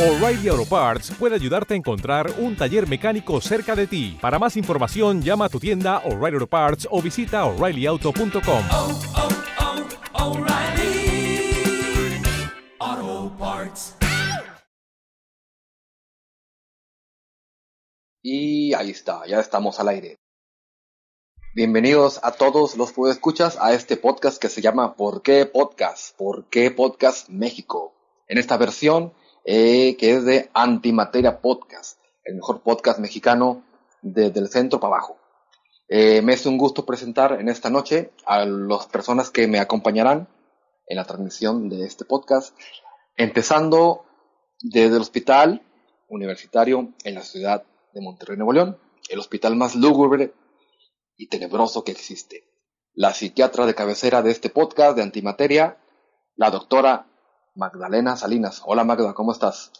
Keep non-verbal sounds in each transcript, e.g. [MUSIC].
O'Reilly Auto Parts puede ayudarte a encontrar un taller mecánico cerca de ti. Para más información, llama a tu tienda O'Reilly Auto Parts o visita oreillyauto.com. oh, oh, Parts. Y ahí está, ya estamos al aire. Bienvenidos a todos los que escuchas a este podcast que se llama ¿Por qué Podcast? ¿Por qué Podcast México? En esta versión eh, que es de Antimateria Podcast, el mejor podcast mexicano desde el centro para abajo. Eh, me es un gusto presentar en esta noche a las personas que me acompañarán en la transmisión de este podcast, empezando desde el hospital universitario en la ciudad de Monterrey, Nuevo León, el hospital más lúgubre y tenebroso que existe. La psiquiatra de cabecera de este podcast de antimateria, la doctora Magdalena Salinas. Hola Magda, ¿cómo estás?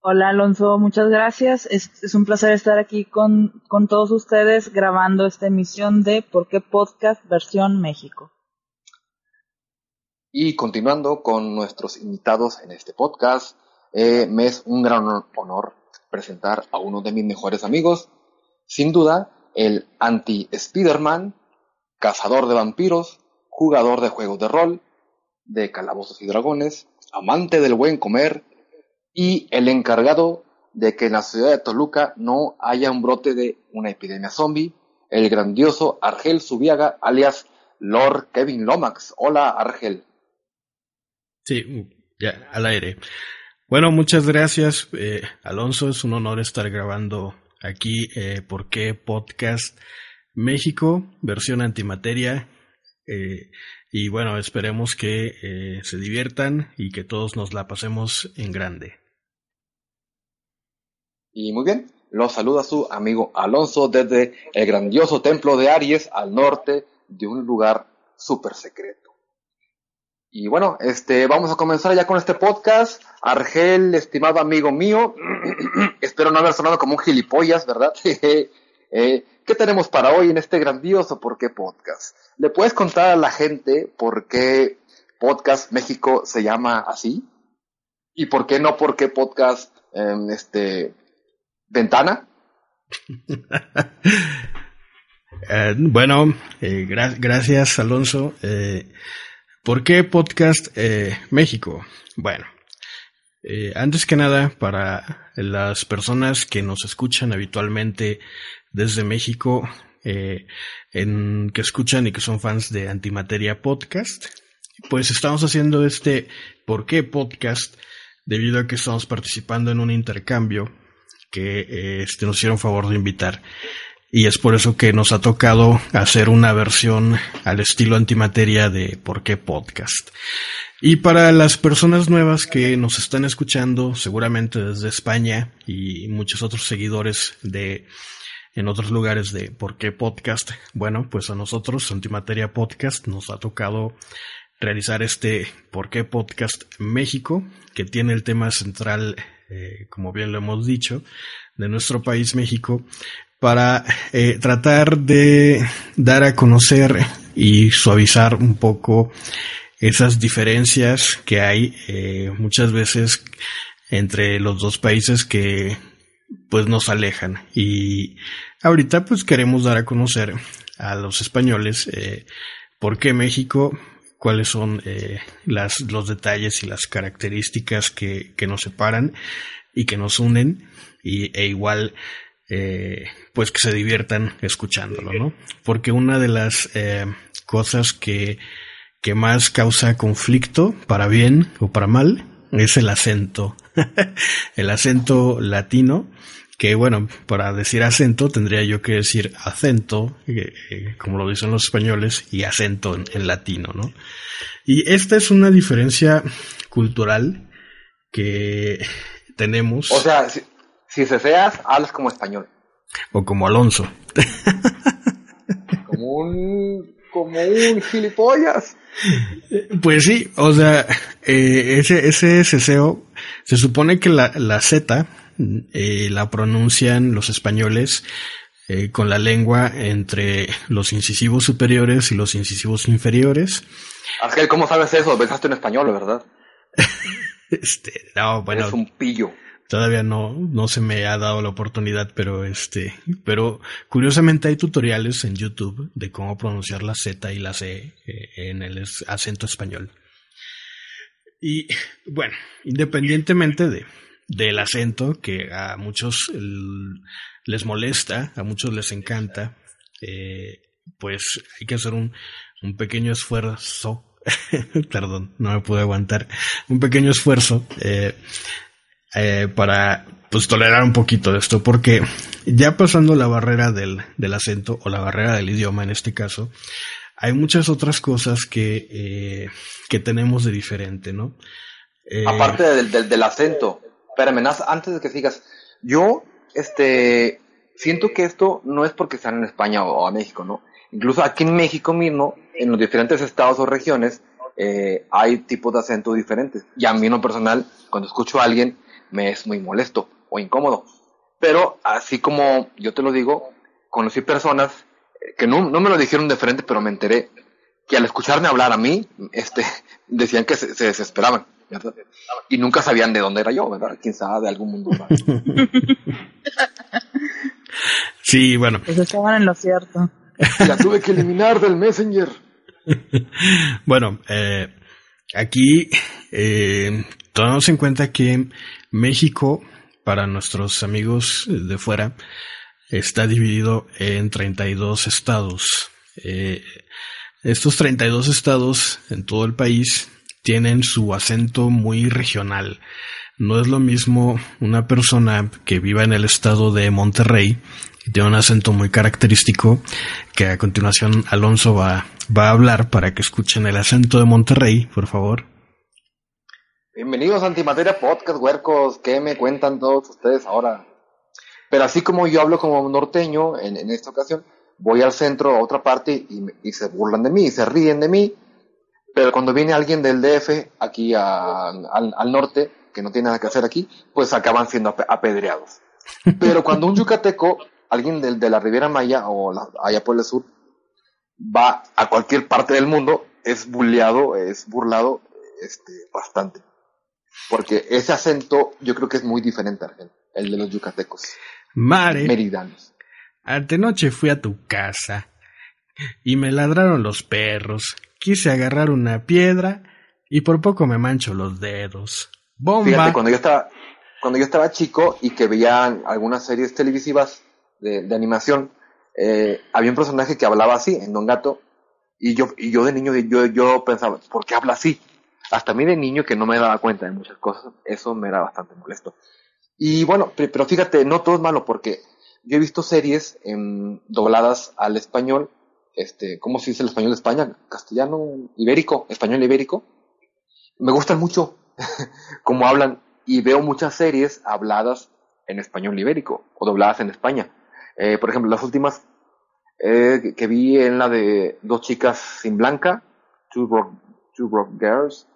Hola Alonso, muchas gracias. Es, es un placer estar aquí con, con, todos ustedes grabando esta emisión de ¿Por qué Podcast versión México? Y continuando con nuestros invitados en este podcast, eh, me es un gran honor presentar a uno de mis mejores amigos, sin duda, el anti-Spiderman, cazador de vampiros, jugador de juegos de rol, de calabozos y dragones, amante del buen comer y el encargado de que en la ciudad de Toluca no haya un brote de una epidemia zombie, el grandioso Argel Subiaga, alias Lord Kevin Lomax. Hola, Argel. Sí, ya, al aire. Bueno, muchas gracias, eh, Alonso. Es un honor estar grabando aquí eh, ¿Por qué Podcast México, versión antimateria. Eh, y bueno, esperemos que eh, se diviertan y que todos nos la pasemos en grande. Y muy bien, los saluda su amigo Alonso desde el grandioso templo de Aries al norte de un lugar súper secreto. Y bueno, este, vamos a comenzar ya con este podcast. Argel, estimado amigo mío, [CLEARS THROAT] espero no haber sonado como un gilipollas, ¿verdad? [LAUGHS] eh, ¿Qué tenemos para hoy en este grandioso ¿Por qué podcast? ¿Le puedes contar a la gente por qué Podcast México se llama así? ¿Y por qué no por qué Podcast eh, este, Ventana? [LAUGHS] eh, bueno, eh, gra gracias Alonso. Eh, ¿Por qué Podcast eh, México? Bueno, eh, antes que nada, para las personas que nos escuchan habitualmente desde México, eh, en, que escuchan y que son fans de Antimateria Podcast, pues estamos haciendo este ¿Por qué Podcast? debido a que estamos participando en un intercambio que eh, este, nos hicieron favor de invitar. Y es por eso que nos ha tocado hacer una versión al estilo antimateria de ¿Por qué Podcast? Y para las personas nuevas que nos están escuchando, seguramente desde España y muchos otros seguidores de en otros lugares de ¿Por qué Podcast? Bueno, pues a nosotros, Antimateria Podcast, nos ha tocado realizar este ¿Por qué Podcast México? que tiene el tema central, eh, como bien lo hemos dicho, de nuestro país México, para eh, tratar de dar a conocer y suavizar un poco esas diferencias que hay eh, muchas veces entre los dos países que pues nos alejan. Y ahorita pues queremos dar a conocer a los españoles eh, por qué México cuáles son las, los detalles y las características que, que nos separan y que nos unen. Y, e igual eh, pues que se diviertan escuchándolo, ¿no? Porque una de las eh, cosas que, que más causa conflicto, para bien o para mal, es el acento. [LAUGHS] el acento latino, que bueno, para decir acento tendría yo que decir acento, eh, como lo dicen los españoles, y acento en, latino, ¿no? Y esta es una diferencia cultural que tenemos. O sea, si, si seas, hablas como español. O como Alonso. como un, como un gilipollas. Pues sí, o sea, eh, ese, ese ceseo, se supone que la, la Z eh, la pronuncian los españoles eh, con la lengua entre los incisivos superiores y los incisivos inferiores. Ángel, ¿cómo sabes eso? Pensaste en español, ¿verdad? [LAUGHS] Este, no, bueno. Es un pillo. Todavía no, no se me ha dado la oportunidad, pero este, pero curiosamente hay tutoriales en YouTube de cómo pronunciar la Z y la C eh, en el acento español. Y bueno, independientemente de, del acento que a muchos les molesta, a muchos les encanta, eh, pues hay que hacer un, un pequeño esfuerzo, [LAUGHS] perdón, no me pude aguantar, un pequeño esfuerzo eh, eh, para pues tolerar un poquito de esto, porque ya pasando la barrera del, del acento o la barrera del idioma en este caso, hay muchas otras cosas que, eh, que tenemos de diferente, ¿no? Eh, Aparte del, del, del, acento, espérame, antes de que sigas, yo, este, siento que esto no es porque están en España o, a México, ¿no? Incluso aquí en México mismo, en los diferentes estados o regiones, eh, hay tipos de acento diferentes. Y a mí en lo personal, cuando escucho a alguien, me es muy molesto o incómodo. Pero así como yo te lo digo, conocí personas eh, que no, no me lo dijeron de frente, pero me enteré que al escucharme hablar a mí, este, [LAUGHS] decían que se, se desesperaban. ¿verdad? Y nunca sabían de dónde era yo, ¿verdad? Quién sabe, de algún mundo más. [LAUGHS] sí, bueno. Pues estaban en lo cierto. [LAUGHS] La tuve que eliminar del Messenger. bueno, eh, aquí eh, tomamos en cuenta que México, para nuestros amigos de fuera, está dividido en 32 estados. Eh, estos 32 estados en todo el país tienen su acento muy regional. No es lo mismo una persona que viva en el estado de Monterrey, que tiene un acento muy característico, que a continuación Alonso va, va a hablar para que escuchen el acento de Monterrey, por favor. Bienvenidos a Antimateria Podcast, huercos. ¿Qué me cuentan todos ustedes ahora? Pero así como yo hablo como norteño en, en esta ocasión, voy al centro, a otra parte, y, y, se burlan de mí, y se ríen de mí. Pero cuando viene alguien del DF aquí a, al, al, norte, que no tiene nada que hacer aquí, pues acaban siendo apedreados. [LAUGHS] Pero cuando un yucateco, alguien del, de la Riviera Maya o la, allá por el sur, va a cualquier parte del mundo, es bulleado, es burlado este, bastante. Porque ese acento yo creo que es muy diferente, Argel, el de los yucatecos. Mare. Meridanos. Antenoche fui a tu casa y me ladraron los perros. Quise agarrar una piedra y por poco me mancho los dedos. Bomba. Fíjate, cuando yo estaba, cuando yo estaba chico y que veía algunas series televisivas de, de animación, eh, había un personaje que hablaba así, en Don Gato, y yo, y yo de niño, yo, yo pensaba, ¿por qué habla así? Hasta a mí de niño que no me daba cuenta de muchas cosas, eso me era bastante molesto. Y bueno, pero fíjate, no todo es malo porque yo he visto series eh, dobladas al español, este, ¿cómo se dice el español de España? Castellano, ibérico, español ibérico. Me gustan mucho [LAUGHS] cómo hablan y veo muchas series habladas en español ibérico o dobladas en España. Eh, por ejemplo, las últimas eh, que vi en la de Dos chicas sin blanca, Two Broke, Two Broke Girls,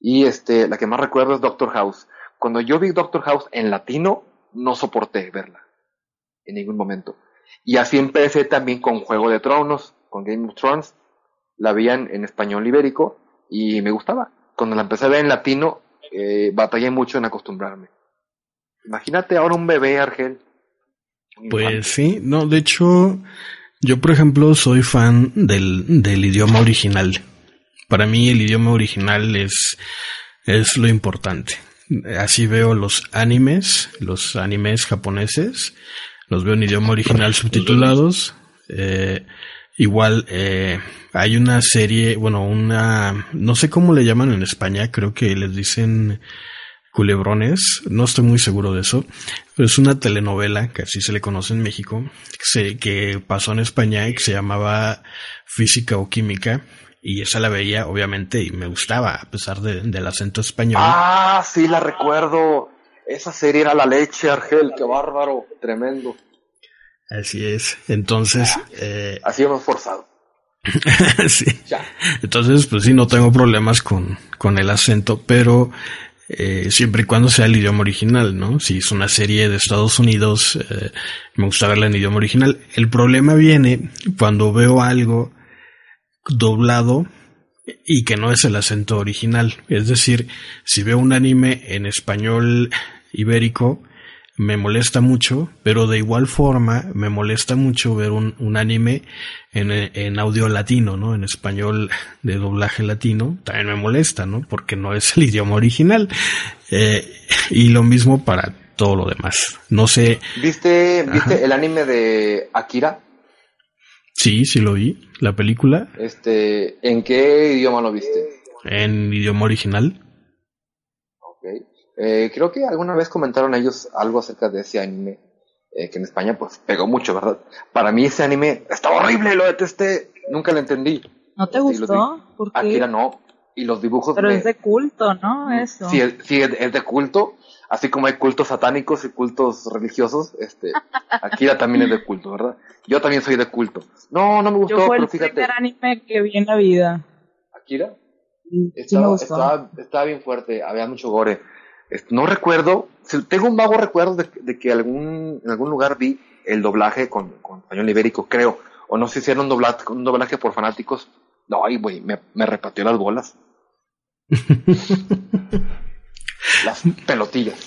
y este, la que más recuerdo es Doctor House. Cuando yo vi Doctor House en latino, no soporté verla. En ningún momento. Y así empecé también con Juego de Tronos, con Game of Thrones. La veían en español ibérico y me gustaba. Cuando la empecé a ver en latino, eh, batallé mucho en acostumbrarme. Imagínate ahora un bebé, Argel. Un Pues infante. sí, no, de hecho, yo por ejemplo soy fan del, del idioma original. Para mí el idioma original es, es lo importante. Así veo los animes, los animes japoneses, los veo en idioma original subtitulados. Eh, igual eh, hay una serie, bueno, una, no sé cómo le llaman en España, creo que les dicen culebrones, no estoy muy seguro de eso, pero es una telenovela que así se le conoce en México, que, se, que pasó en España y que se llamaba Física o Química, y esa la veía obviamente y me gustaba a pesar de, del acento español. Ah, sí, la recuerdo. Esa serie era la leche, Argel. Qué bárbaro. Tremendo. Así es. Entonces, eh, Así hemos forzado. [LAUGHS] sí. Ya. Entonces, pues sí, no tengo problemas con, con el acento, pero eh, siempre y cuando sea el idioma original, ¿no? Si es una serie de Estados Unidos, eh, me gusta verla en idioma original. El problema viene cuando veo algo doblado y que no es el acento original. Es decir, si veo un anime en español ibérico, me molesta mucho, pero de igual forma me molesta mucho ver un, un anime en, en, audio latino, ¿no? En español de doblaje latino, también me molesta, ¿no? Porque no es el [LAUGHS] idioma original. Eh, y lo mismo para todo lo demás. No sé. ¿Viste, ¿viste el anime de Akira? Sí, sí lo vi. La película. Este, ¿en qué idioma lo viste? En idioma original. Eh, creo que alguna vez comentaron ellos algo acerca de ese anime, eh, que en España pues pegó mucho, ¿verdad? Para mí ese anime está horrible, lo detesté, nunca lo entendí. ¿No te gustó? ¿Por qué? Akira no, y los dibujos... Pero es de culto, ¿no? Eso. Sí, sí es de culto, así como hay cultos satánicos y cultos religiosos, este, Akira también es de culto, ¿verdad? Yo también soy de culto. No, no me gustó, Yo fue pero el fíjate. primer anime que vi en la vida. ¿Akira? Sí, Estaba, me gustó. estaba, estaba bien fuerte, había mucho gore. Es- No recuerdo, tengo un vago recuerdo de, de que algún, en algún lugar vi el doblaje con, con español ibérico, creo. O no sé si era un doblaje, un doblaje por fanáticos. No, ay, güey, me, me repateó las bolas. [LAUGHS] las pelotillas.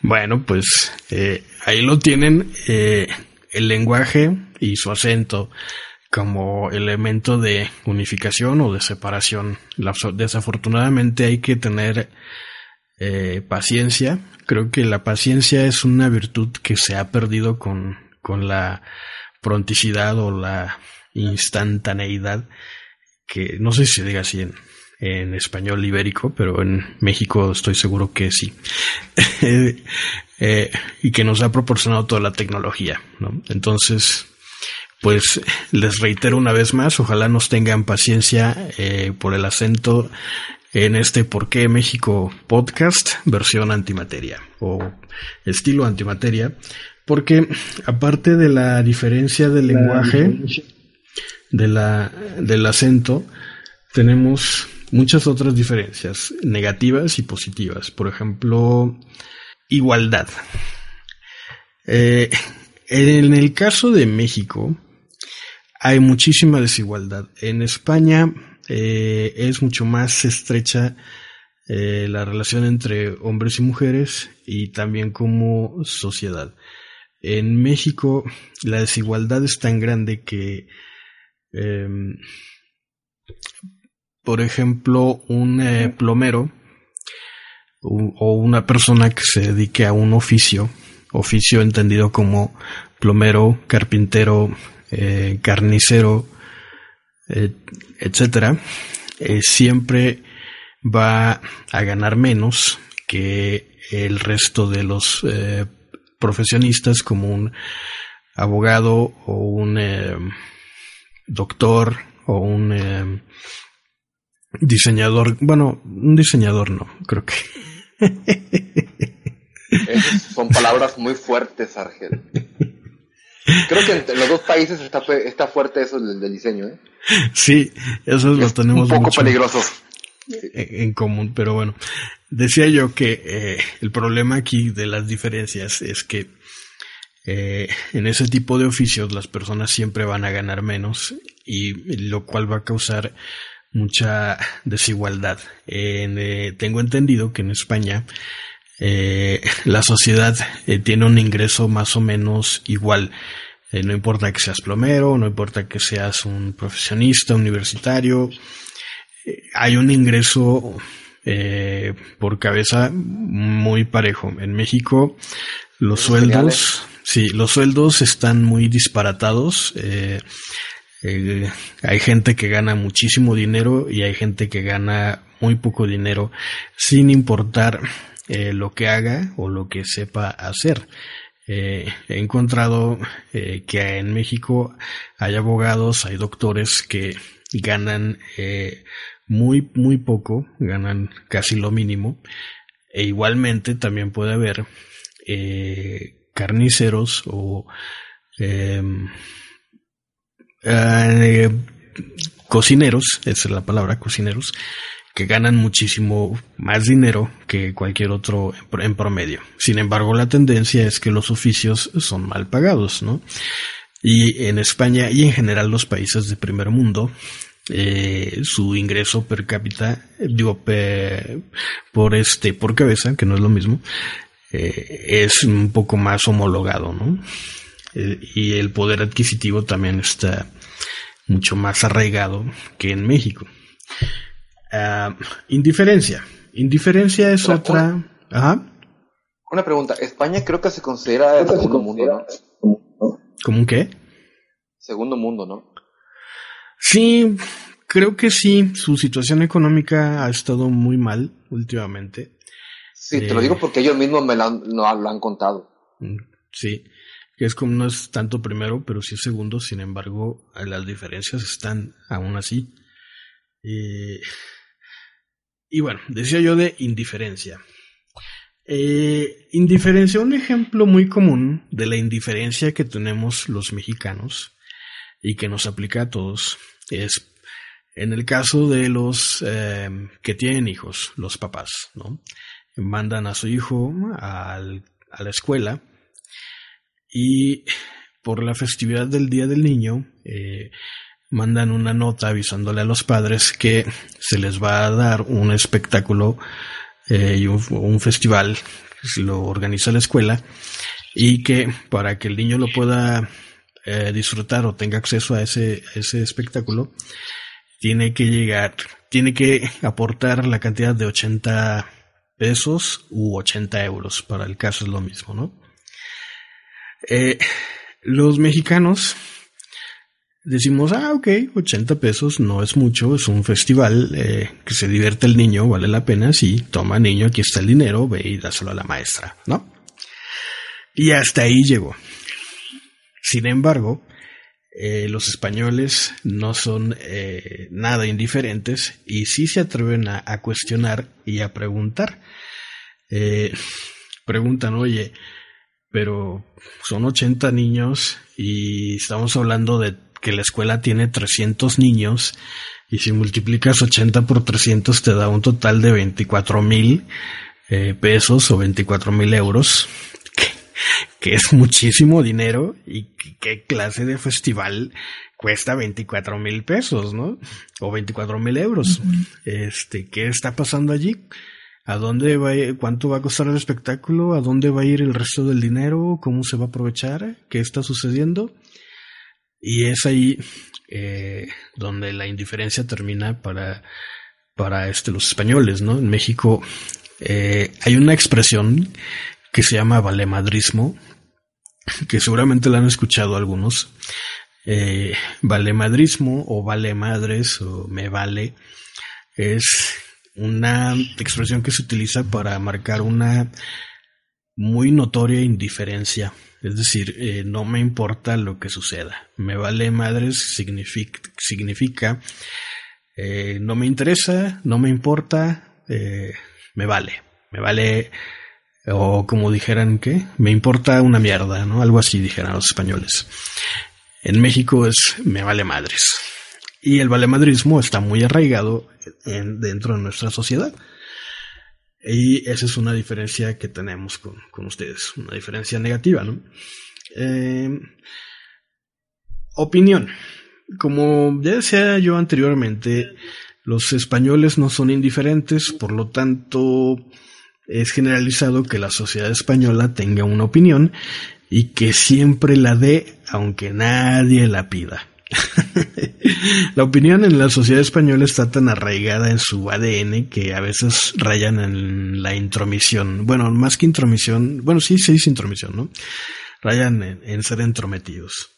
Bueno, pues eh, ahí lo tienen eh, el lenguaje y su acento como elemento de unificación o de separación. Desafortunadamente hay que tener eh, paciencia. Creo que la paciencia es una virtud que se ha perdido con, con la pronticidad o la instantaneidad que no sé si se diga así en, en español ibérico, pero en México estoy seguro que sí. [LAUGHS] Eh, y que nos ha proporcionado toda la tecnología, ¿no? Entonces, pues les reitero una vez más, ojalá nos tengan paciencia eh, por el acento en este ¿Por qué México podcast versión antimateria o estilo antimateria? Porque aparte de la diferencia del lenguaje, de la, del acento, tenemos muchas otras diferencias negativas y positivas. Por ejemplo, igualdad. Eh, en el caso de México, hay muchísima desigualdad. En España eh, es mucho más estrecha eh, la relación entre hombres y mujeres y también como sociedad. En México la desigualdad es tan grande que, eh, por ejemplo, un eh, plomero o una persona que se dedique a un oficio, oficio entendido como plomero, carpintero, eh, carnicero, eh, etcétera, eh, siempre va a ganar menos que el resto de los profesionistas como un abogado o un doctor o un diseñador, bueno, un diseñador no, creo que son palabras muy fuertes, Argel. Creo que entre los dos países está, fuerte eso del, del diseño, ¿eh? sí, eso lo Es tenemos un poco mucho peligroso. en en común, pero bueno, decía yo que eh, el problema aquí de las diferencias es que eh, en ese tipo de oficios las personas siempre van a ganar menos y lo cual va a causar mucha desigualdad. En, eh, tengo entendido que en España eh, [LAUGHS] la sociedad eh, tiene un ingreso más o menos igual. Eh, no importa que seas plomero, no importa que seas un profesionista universitario, eh, hay un ingreso eh, por cabeza muy parejo. En México los sueldos, sí, los sueldos están muy disparatados. Eh, hay gente que gana muchísimo dinero y hay gente que gana muy poco dinero sin importar eh, lo que haga o lo que sepa hacer. Eh, he encontrado que en México hay abogados, hay doctores que ganan muy, muy poco, ganan casi lo mínimo. E igualmente también puede haber carniceros o em, eh, cocineros, esa es la palabra, cocineros, que ganan muchísimo más dinero que cualquier otro en pro- en promedio. Sin embargo, la tendencia es que los oficios son mal pagados, ¿no? Y en España y en general los países de primer mundo, eh, su ingreso per cápita, digo, por este, por cabeza, que no es lo mismo, eh, es un poco más homologado, ¿no? Eh, y el poder adquisitivo también está mucho más arraigado que en México. Ah, indiferencia. Indiferencia es otra. Ajá. Una pregunta. España creo que se considera el segundo mundo, ¿no? ¿Cómo qué? Segundo mundo, ¿no? Sí, creo que sí. Su situación económica ha estado muy mal últimamente. Sí, te lo digo eh, porque ellos mismos me lo han, contado. Mm, sí, que es como no es tanto primero, pero sí segundo. Sin embargo, las diferencias están aún así. Eh, y bueno, decía yo de indiferencia. Eh, indiferencia, un ejemplo muy común de la indiferencia que tenemos los mexicanos y que nos aplica a todos es en el caso de los eh, que tienen hijos, los papás, ¿no? Mandan a su hijo a la escuela y por la festividad del Día del Niño eh, mandan una nota avisándole a los padres que se les va a dar un espectáculo eh, y un, festival que lo organiza la escuela y que para que el niño lo pueda eh, disfrutar o tenga acceso a ese, ese espectáculo tiene que llegar, tiene que aportar la cantidad de 80 pesos u 80 euros, para el caso es lo mismo, ¿no? Eh, los mexicanos decimos, ah, ok, 80 pesos no es mucho, es un festival eh, que se divierte el niño, vale la pena, sí, toma niño, aquí está el dinero, ve y dáselo a la maestra, ¿no? Y hasta ahí llegó. Sin embargo, eh, los españoles no son nada indiferentes y sí se atreven a, a cuestionar y a preguntar. preguntan, oye, pero son 80 niños y estamos hablando de que la escuela tiene 300 niños y si multiplicas 80 por 300 te da un total de 24 mil eh, pesos o 24 mil euros, [LAUGHS] que, es muchísimo dinero y qué clase de festival cuesta 24 mil pesos, ¿no? O 24 mil euros. Este, ¿qué está pasando allí? ¿A dónde va, cuánto va a costar el espectáculo? ¿A dónde va a ir el resto del dinero? ¿Cómo se va a aprovechar? ¿Qué está sucediendo? Y es ahí eh, donde la indiferencia termina para, para este, los españoles, ¿no? En México eh, hay una expresión que se llama valemadrismo, que seguramente la han escuchado algunos. Eh, valemadrismo o vale madres o me vale es una expresión que se utiliza para marcar una muy notoria indiferencia es decir, eh, no me importa lo que suceda. Me vale madres significa, significa eh, no me interesa, no me importa, eh, me vale. Me vale, o como dijeran que, me importa una mierda, ¿no? Algo así dijeran los españoles. En México es me vale madres. Y el valemadrismo está muy arraigado dentro de nuestra sociedad. Y esa es una diferencia que tenemos con, con ustedes, una diferencia negativa, ¿no? Eh, opinión. Como ya decía yo anteriormente, los españoles no son indiferentes, por lo tanto es generalizado que la sociedad española tenga una opinión y que siempre la dé aunque nadie la pida. [LAUGHS] la opinión en la sociedad española está tan arraigada en su ADN que a veces rayan en la intromisión. Bueno, más que intromisión, bueno, sí, sí es intromisión, ¿no? Rayan en, ser entrometidos.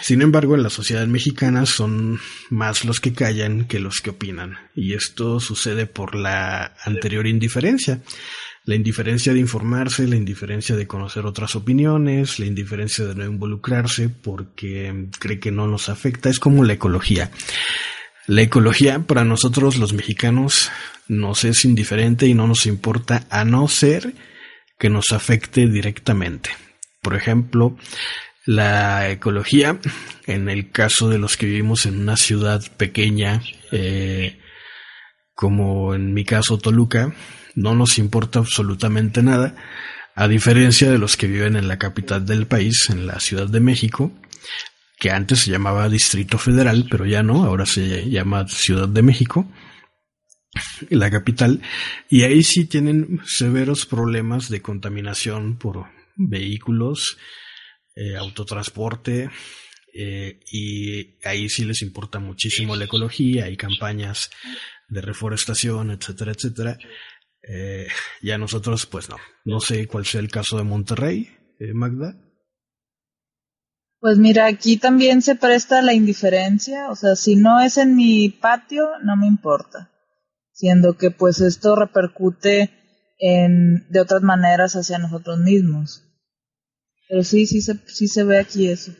Sin embargo, en la sociedad mexicana son más los que callan que los que opinan, y esto sucede por la anterior indiferencia la indiferencia de informarse, la indiferencia de conocer otras opiniones, la indiferencia de no involucrarse porque cree que no nos afecta, es como la ecología. La ecología para nosotros los mexicanos nos es indiferente y no nos importa a no ser que nos afecte directamente. Por ejemplo, la ecología, en el caso de los que vivimos en una ciudad pequeña, eh, como en mi caso Toluca, no nos importa absolutamente nada, a diferencia de los que viven en la capital del país, en la Ciudad de México, que antes se llamaba Distrito Federal, pero ya no, ahora se llama Ciudad de México, la capital, y ahí sí tienen severos problemas de contaminación por vehículos, eh, autotransporte, eh, y ahí sí les importa muchísimo la ecología, hay campañas de reforestación, etcétera, etcétera. Eh, ya nosotros, pues no, no sé cuál sea el caso de Monterrey, Magda. Pues mira, aquí también se presta la indiferencia, o sea, si no es en mi patio, no me importa, siendo que pues esto repercute en, de otras maneras hacia nosotros mismos. Pero sí, sí se, sí se ve aquí eso.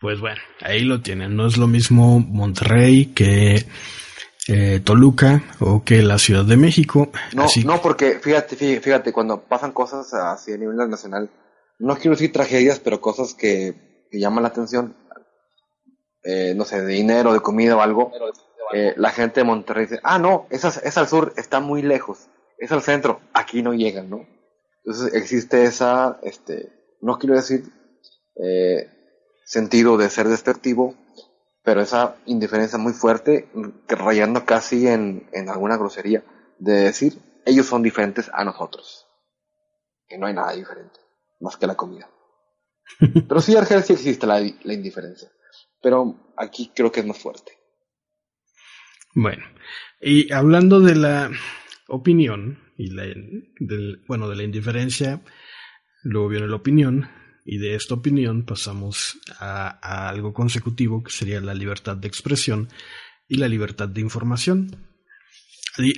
Pues bueno, ahí lo tienen. No es lo mismo Monterrey que eh, Toluca o que la Ciudad de México. No, no, porque fíjate, fíjate, cuando pasan cosas así a nivel nacional, no quiero decir tragedias, pero cosas que, llaman la atención, eh, no sé, de dinero, de comida o algo, eh, la gente de Monterrey dice, ah, no, esa es al sur, está muy lejos, es al centro, aquí no llegan, ¿no? Entonces existe esa, este, no quiero decir eh, sentido de ser despectivo, pero esa indiferencia muy fuerte, rayando casi en, en alguna grosería, de decir, ellos son diferentes a nosotros, que no hay nada diferente más que la comida. [LAUGHS] Pero sí, Argelia sí existe la, indiferencia. Pero aquí creo que es más fuerte. Bueno, y hablando de la opinión y la, del, bueno, de la indiferencia, luego viene la opinión y de esta opinión pasamos a, algo consecutivo que sería la libertad de expresión y la libertad de información.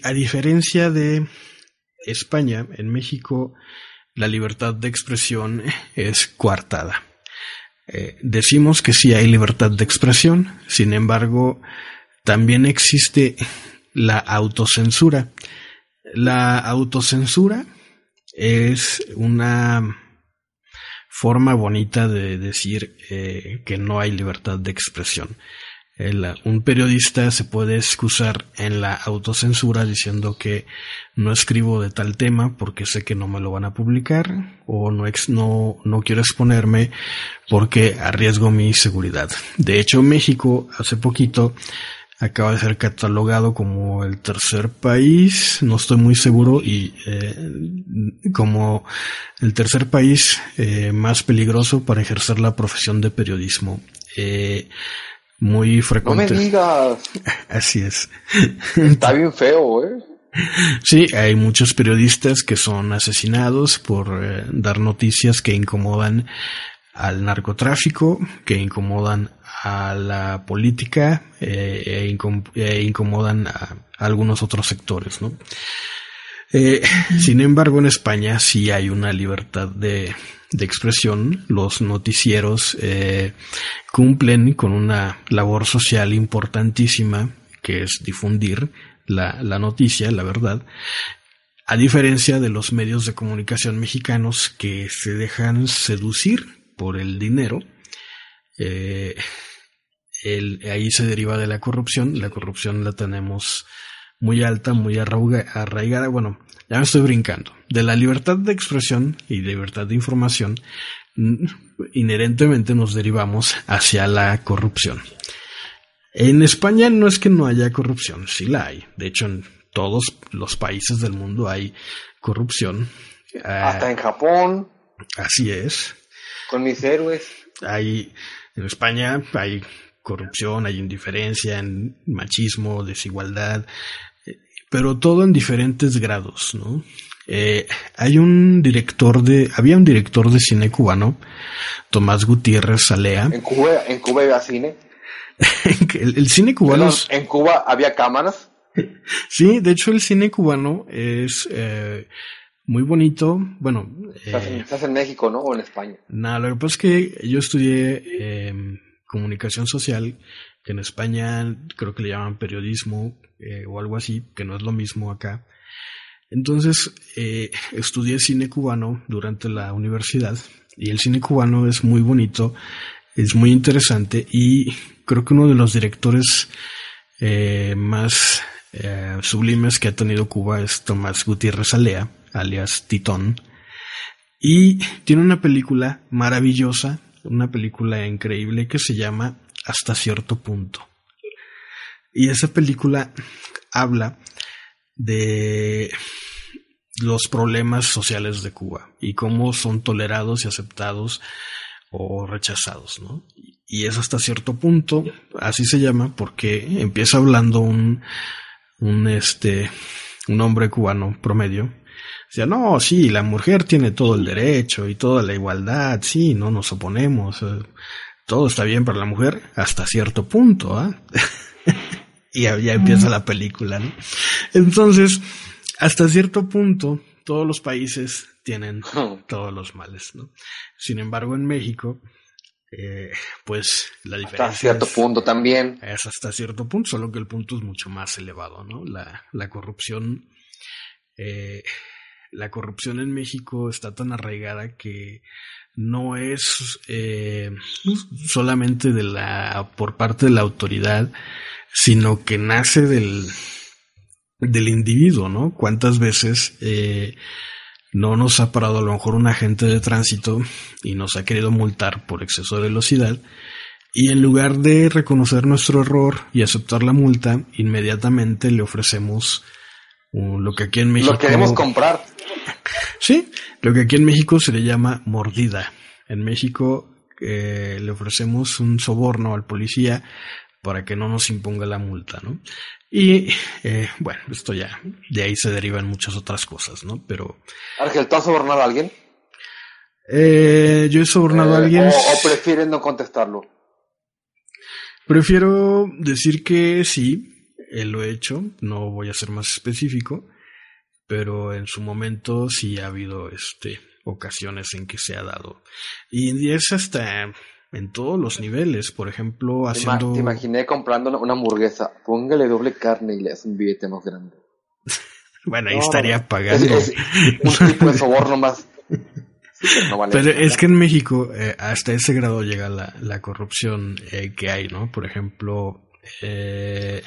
a diferencia de España, en México la libertad de expresión [LAUGHS] es coartada. Eh, decimos que sí hay libertad de expresión, sin embargo, también existe la autocensura. La autocensura es una forma bonita de decir eh, que no hay libertad de expresión un periodista se puede excusar en la autocensura diciendo que no escribo de tal tema porque sé que no me lo van a publicar o no, no, no quiero exponerme porque arriesgo mi seguridad. De hecho, México hace poquito acaba de ser catalogado como el tercer país, no estoy muy seguro, y eh, como el tercer país eh, más peligroso para ejercer la profesión de periodismo. Eh, muy frecuente. No me digas. [LAUGHS] Así es. Está bien feo, ¿eh? Sí, hay muchos periodistas que son asesinados por eh, dar noticias que incomodan al narcotráfico, que incomodan a la política eh, e, e, incomodan a, algunos otros sectores, ¿no? Eh, sin embargo, en España sí hay una libertad de, de expresión. Los noticieros eh, cumplen con una labor social importantísima, que es difundir la, la noticia, la verdad, a diferencia de los medios de comunicación mexicanos que se dejan seducir por el dinero. Eh, el, ahí se deriva de la corrupción. La corrupción la tenemos muy alta, muy arraigada. Bueno, ya me estoy brincando. De la libertad de expresión y libertad de información, inherentemente nos derivamos hacia la corrupción. En España no es que no haya corrupción, sí la hay. De hecho, en todos los países del mundo hay corrupción. Hasta en Japón. Así es. Con mis héroes. Hay, en España hay corrupción, hay indiferencia, machismo, desigualdad, pero todo en diferentes grados, ¿no? Eh, hay un director de, había un director de cine cubano, Tomás Gutiérrez Salea. ¿En Cuba, en Cuba había cine? [LAUGHS] el, cine cubano. ¿En Cuba había cámaras? sí, de hecho el cine cubano es eh, muy bonito. Bueno. Eh, ¿Estás, en México, no? ¿O en España? Nada, lo que pasa es que yo estudié em, comunicación social, que en España creo que le llaman periodismo eh, o algo así, que no es lo mismo acá. Entonces, eh, estudié cine cubano durante la universidad y el cine cubano es muy bonito, es muy interesante y creo que uno de los directores eh, más sublimes que ha tenido Cuba es Tomás Gutiérrez Alea, alias Titón, y tiene una película maravillosa una película increíble que se llama Hasta cierto punto. Y esa película habla de los problemas sociales de Cuba y cómo son tolerados y aceptados o rechazados, ¿no? Y es hasta cierto punto, así se llama, porque empieza hablando un, un este, un hombre cubano promedio. Decía, no, sí, la mujer tiene todo el derecho y toda la igualdad, sí, no nos oponemos, eh, todo está bien para la mujer hasta cierto punto, ¿ah? [LAUGHS] y ya, ya empieza la película, ¿no? Entonces, hasta cierto punto, todos los países tienen [LAUGHS] todos los males, ¿no? Sin embargo, en México, eh, pues la diferencia. Hasta cierto es, punto también. Es hasta cierto punto, solo que el punto es mucho más elevado, ¿no? La, la corrupción. Eh, la corrupción en México está tan arraigada que no es eh, solamente de la por parte de la autoridad, sino que nace del del individuo, ¿no? ¿Cuántas veces eh, no nos ha parado a lo mejor un agente de tránsito y nos ha querido multar por exceso de velocidad? Y en lugar de reconocer nuestro error y aceptar la multa, inmediatamente le ofrecemos uh, lo que aquí en México... Lo queremos comprar. Sí, lo que aquí en México se le llama mordida. En México eh, le ofrecemos un soborno al policía para que no nos imponga la multa, ¿no? Y eh, bueno, esto ya, de ahí se derivan muchas otras cosas, ¿no? Pero... Ángel, ¿tú has sobornado a alguien? Eh, yo he sobornado Eh, a alguien... O, o prefieres no contestarlo? Prefiero decir que sí, eh, lo he hecho, no voy a ser más específico, pero en su momento sí ha habido este ocasiones en que se ha dado. Y es hasta en todos los niveles, por ejemplo, haciendo... Te imaginé comprando una, hamburguesa. Póngale doble carne y le hace un billete más grande. [LAUGHS] Bueno, ahí No, estaría Es, pagando. es un tipo de soborno más. [LAUGHS] Sí, pero no vale Pero es que en México eh, hasta ese grado llega la, la corrupción eh, que hay, ¿no? Por ejemplo, eh,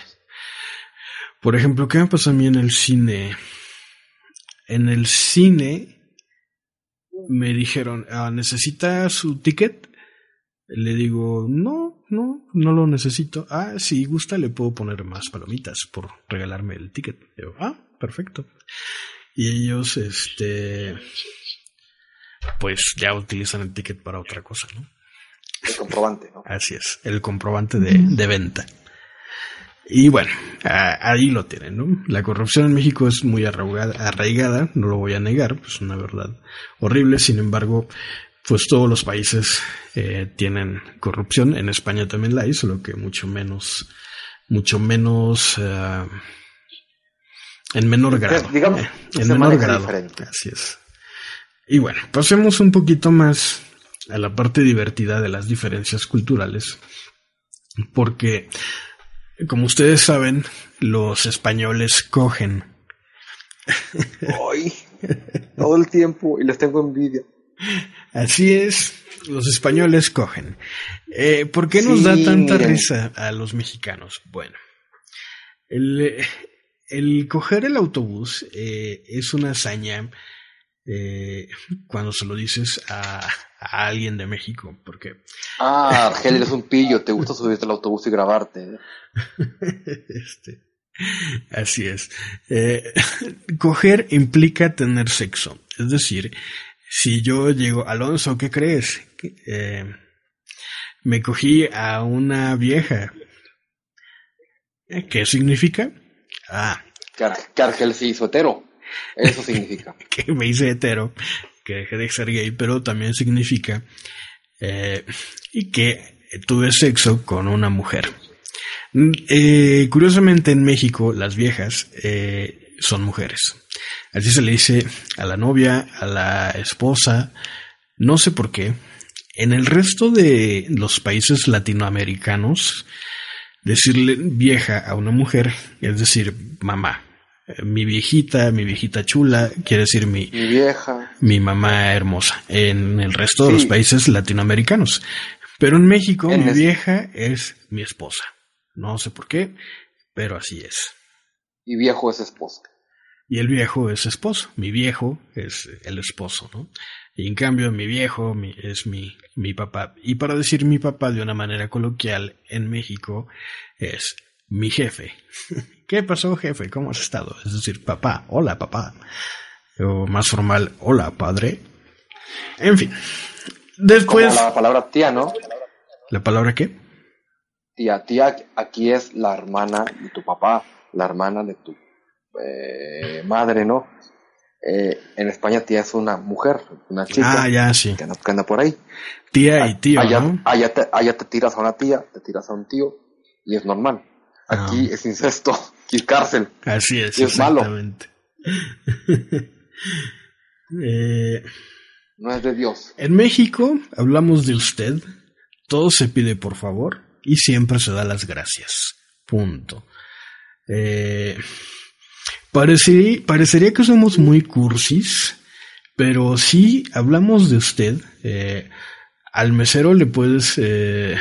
por ejemplo, ¿qué me pasó a mí en el cine? En el cine me dijeron, ah, ¿necesita su ticket? Le digo, no, no, no lo necesito. Ah, si gusta le puedo poner más palomitas por regalarme el ticket. Yo, ah, perfecto. Y ellos, este, pues ya utilizan el ticket para otra cosa, ¿no? El comprobante, ¿no? Así es, el comprobante de, de venta. Y bueno, a- ahí lo tienen, ¿no? La corrupción en México es muy arraigada, arraigada, no lo voy a negar, pues una verdad horrible, sin embargo, pues todos los países eh, tienen corrupción, en España también la hay, solo que mucho menos, mucho menos, eh, en menor grado. digamos, eh, en menor grado. diferente. Así es. Y bueno, pasemos un poquito más a la parte divertida de las diferencias culturales, porque, como ustedes saben, los españoles cogen. Ay, todo el tiempo y les tengo envidia. Así es, los españoles cogen. Eh, ¿Por qué nos Sí, da tanta miren. risa a los mexicanos? Bueno, el, el coger el autobús eh, es una hazaña eh, [LAUGHS] cuando se lo dices a, a alguien de México, porque Ah, [LAUGHS] Argel, eres un pillo, te gusta subirte al autobús y grabarte. ¿eh? [LAUGHS] Este, así es. Eh, coger implica tener sexo. Es decir, si yo llego, Alonso, ¿qué crees? Eh, me cogí a una vieja. ¿Qué significa? Ah, Que, Ar- que Argel se hizo hetero. Eso significa. [LAUGHS] que me hice hetero, que dejé de ser gay, pero también significa eh, que tuve sexo con una mujer. Eh, curiosamente en México las viejas eh, son mujeres. Así se le dice a la novia, a la esposa, no sé por qué. En el resto de los países latinoamericanos, decirle vieja a una mujer es decir mamá. Mi viejita, mi viejita chula, quiere decir mi, Mi vieja. mi mamá hermosa en el resto de Sí. los países latinoamericanos. Pero en México En mi es- vieja es mi esposa. No sé por qué, pero así es. Y viejo es esposa. y el viejo es esposo. Mi viejo es el esposo, ¿no? Y en cambio mi viejo mi, es mi, mi papá. Y para decir mi papá de una manera coloquial en México es mi jefe. [LAUGHS] ¿Qué pasó, jefe? ¿Cómo has estado? Es decir, papá, hola, papá. O más formal, hola, padre. En fin. Después. Como la palabra tía, ¿no? ¿La palabra qué? Tía, tía, aquí es la hermana de tu papá, la hermana de tu eh, madre, ¿no? Eh, en España tía es una mujer, una chica Ah, ya, sí. que, anda, que anda por ahí. Tía y tío, allá, ¿no? allá, te, allá te tiras a una tía, te tiras a un tío y es normal. Aquí Ah. es incesto y cárcel. Así es, Y es malo. exactamente. [LAUGHS] Eh, No es de Dios. en México hablamos de usted, todo se pide por favor y siempre se da las gracias. Punto. Eh, parecería, parecería que somos muy cursis, pero si hablamos de usted, eh, al mesero le puedes eh,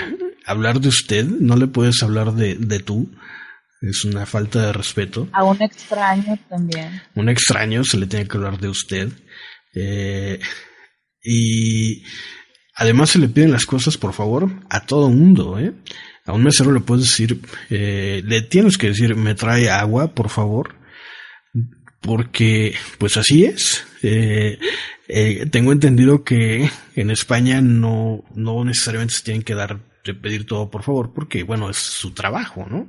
hablar de usted, no le puedes hablar de, de tú. Es una falta de respeto. A un extraño también. un extraño se le tiene que hablar de usted. Eh, y además se le piden las cosas, por favor, a todo mundo. ¿eh? A un mesero le puedes decir, eh, le tienes que decir, me trae agua, por favor. Porque, pues así es. Eh, eh, tengo entendido que en España no, no necesariamente se tienen que dar, pedir todo, por favor, porque, bueno, es su trabajo, ¿no?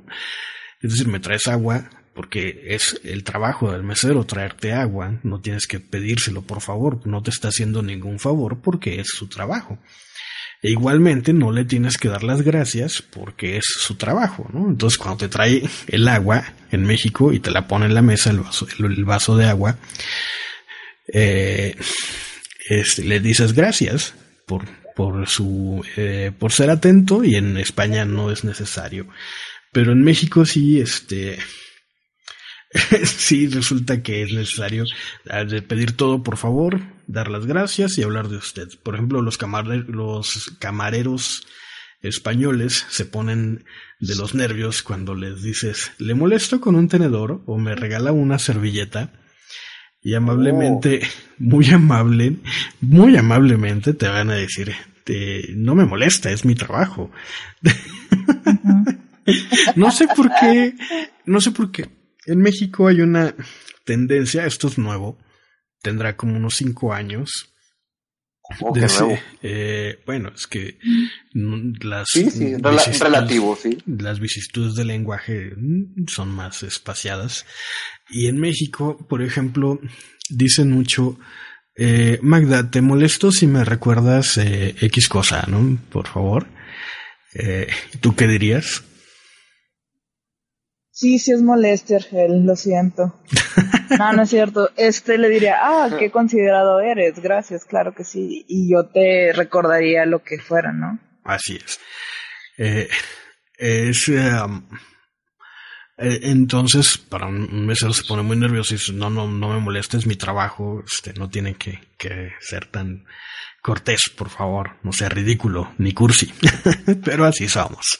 Es decir, me traes agua porque es el trabajo del mesero traerte agua, no tienes que pedírselo por favor, no te está haciendo ningún favor porque es su trabajo. E igualmente no le tienes que dar las gracias porque es su trabajo, ¿no? Entonces cuando te trae el agua en México y te la pone en la mesa, el vaso, el, vaso de agua, eh, este, le dices gracias por, por su, eh, por ser atento y en España no es necesario. Pero en México sí, este, [LAUGHS] sí resulta que es necesario ah, pedir todo por favor, dar las gracias y hablar de usted. Por ejemplo, los, camare- los camareros españoles se ponen de los nervios cuando les dices, le molesto con un tenedor o me regala una servilleta. Y amablemente, [LAUGHS] muy amable, muy amablemente te van a decir, "Te- no me molesta, es mi trabajo. [LAUGHS] No sé por qué, no sé por qué. En México hay una tendencia, esto es nuevo, tendrá como unos cinco años. Oh, de ese- eh, bueno, es que mm, las Sí, sí, rela- relativo, sí. las vicisitudes del lenguaje mm, son más espaciadas. Y en México, por ejemplo, dicen mucho, eh, Magda, te molesto si me recuerdas eh, X cosa, ¿no? Por favor. Eh, ¿Tú qué dirías? Sí, sí es molestia, Argel, lo siento. [LAUGHS] No, no es cierto. Este le diría, ah, qué [LAUGHS] considerado eres, gracias, claro que sí. Y yo te recordaría lo que fuera, ¿no? Así es. Eh, es um, eh, entonces, para un mesero se pone muy nervioso y dice, no, no, no me molestes, es mi trabajo, este, no tiene que, que ser tan cortés, por favor, no sea ridículo, ni cursi, [LAUGHS] pero así somos.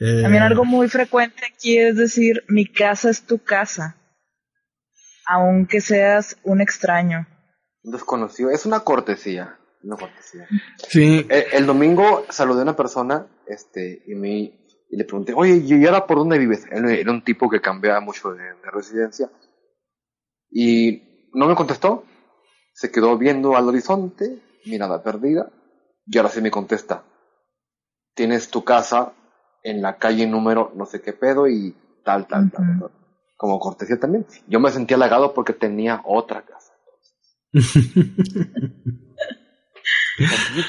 Eh, También algo muy frecuente aquí es decir, mi casa es tu casa, aunque seas un extraño. Desconocido. Es una cortesía. Una cortesía. Sí, El, el domingo saludé a una persona este, y, me, y le pregunté, oye, ¿y ahora por dónde vives? Él era un tipo que cambiaba mucho de, de residencia. Y no me contestó. Se quedó viendo al horizonte, mirada perdida. Y ahora sí me contesta. Tienes tu casa en la calle número no sé qué pedo y tal, tal, tal. Como cortesía también. Yo me sentía halagado porque tenía otra casa. [LAUGHS]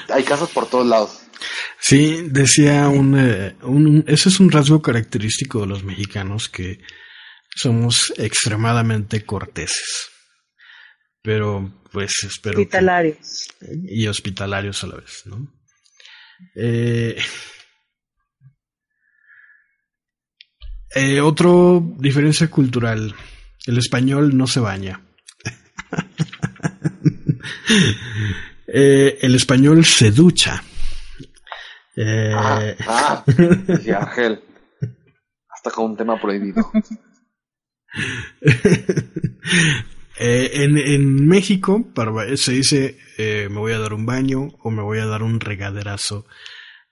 Hay casas por todos lados. Sí, decía un, eh, un- ese es un rasgo característico de los mexicanos que somos extremadamente corteses. Pero, pues, espero que- Hospitalarios. y hospitalarios a la vez, ¿no? Eh, eh, otro diferencia cultural. El español no se baña. [LAUGHS] Eh, el español se ducha. Eh, Ah, ah, [LAUGHS] Ángel. Hasta con un tema prohibido. [LAUGHS] Eh, en, en, México para, se dice eh, me voy a dar un baño o me voy a dar un regaderazo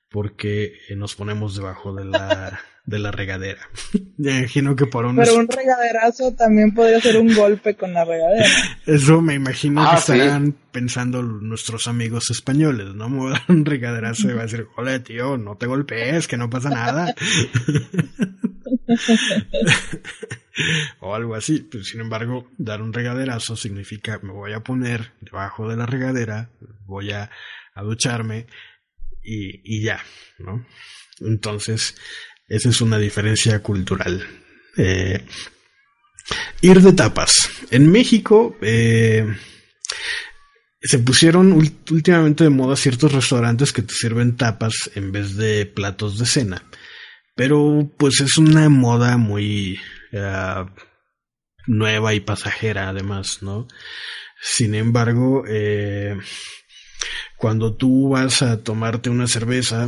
porque eh, nos ponemos debajo de la, de la regadera. [LAUGHS] me imagino que por un... Pero un regaderazo también podría ser un golpe con la regadera. Eso me imagino que ah, estarán pensando nuestros amigos españoles, ¿no? A [LAUGHS] un regaderazo y va a decir, hola tío, no te golpees, que no pasa nada. [LAUGHS] o algo así. Pero sin embargo, dar un regaderazo significa me voy a poner debajo de la regadera, voy a, ducharme y, y, ya, ¿no? Entonces, esa es una diferencia cultural. Eh, ir de tapas. En México eh, se pusieron últimamente de moda ciertos restaurantes que te sirven tapas en vez de platos de cena. Pero pues es una moda muy eh, nueva y pasajera además, ¿no? Sin embargo, eh, cuando tú vas a tomarte una cerveza,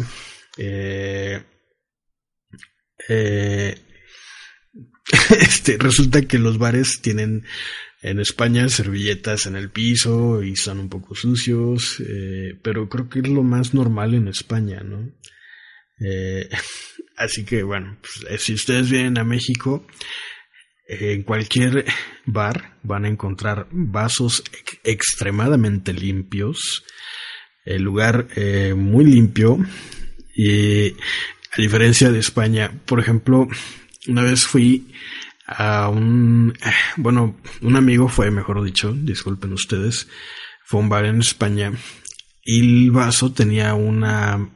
[LAUGHS] este, resulta que los bares tienen en España servilletas en el piso y son un poco sucios, pero creo que es lo más normal en España, ¿no? [LAUGHS] Así que bueno, pues, eh, si ustedes vienen a México, eh, en cualquier bar van a encontrar vasos extremadamente limpios, el lugar eh, muy limpio y a diferencia de España, por ejemplo, una vez fui a un, bueno, un amigo fue, mejor dicho, disculpen ustedes, fue a un bar en España y el vaso tenía una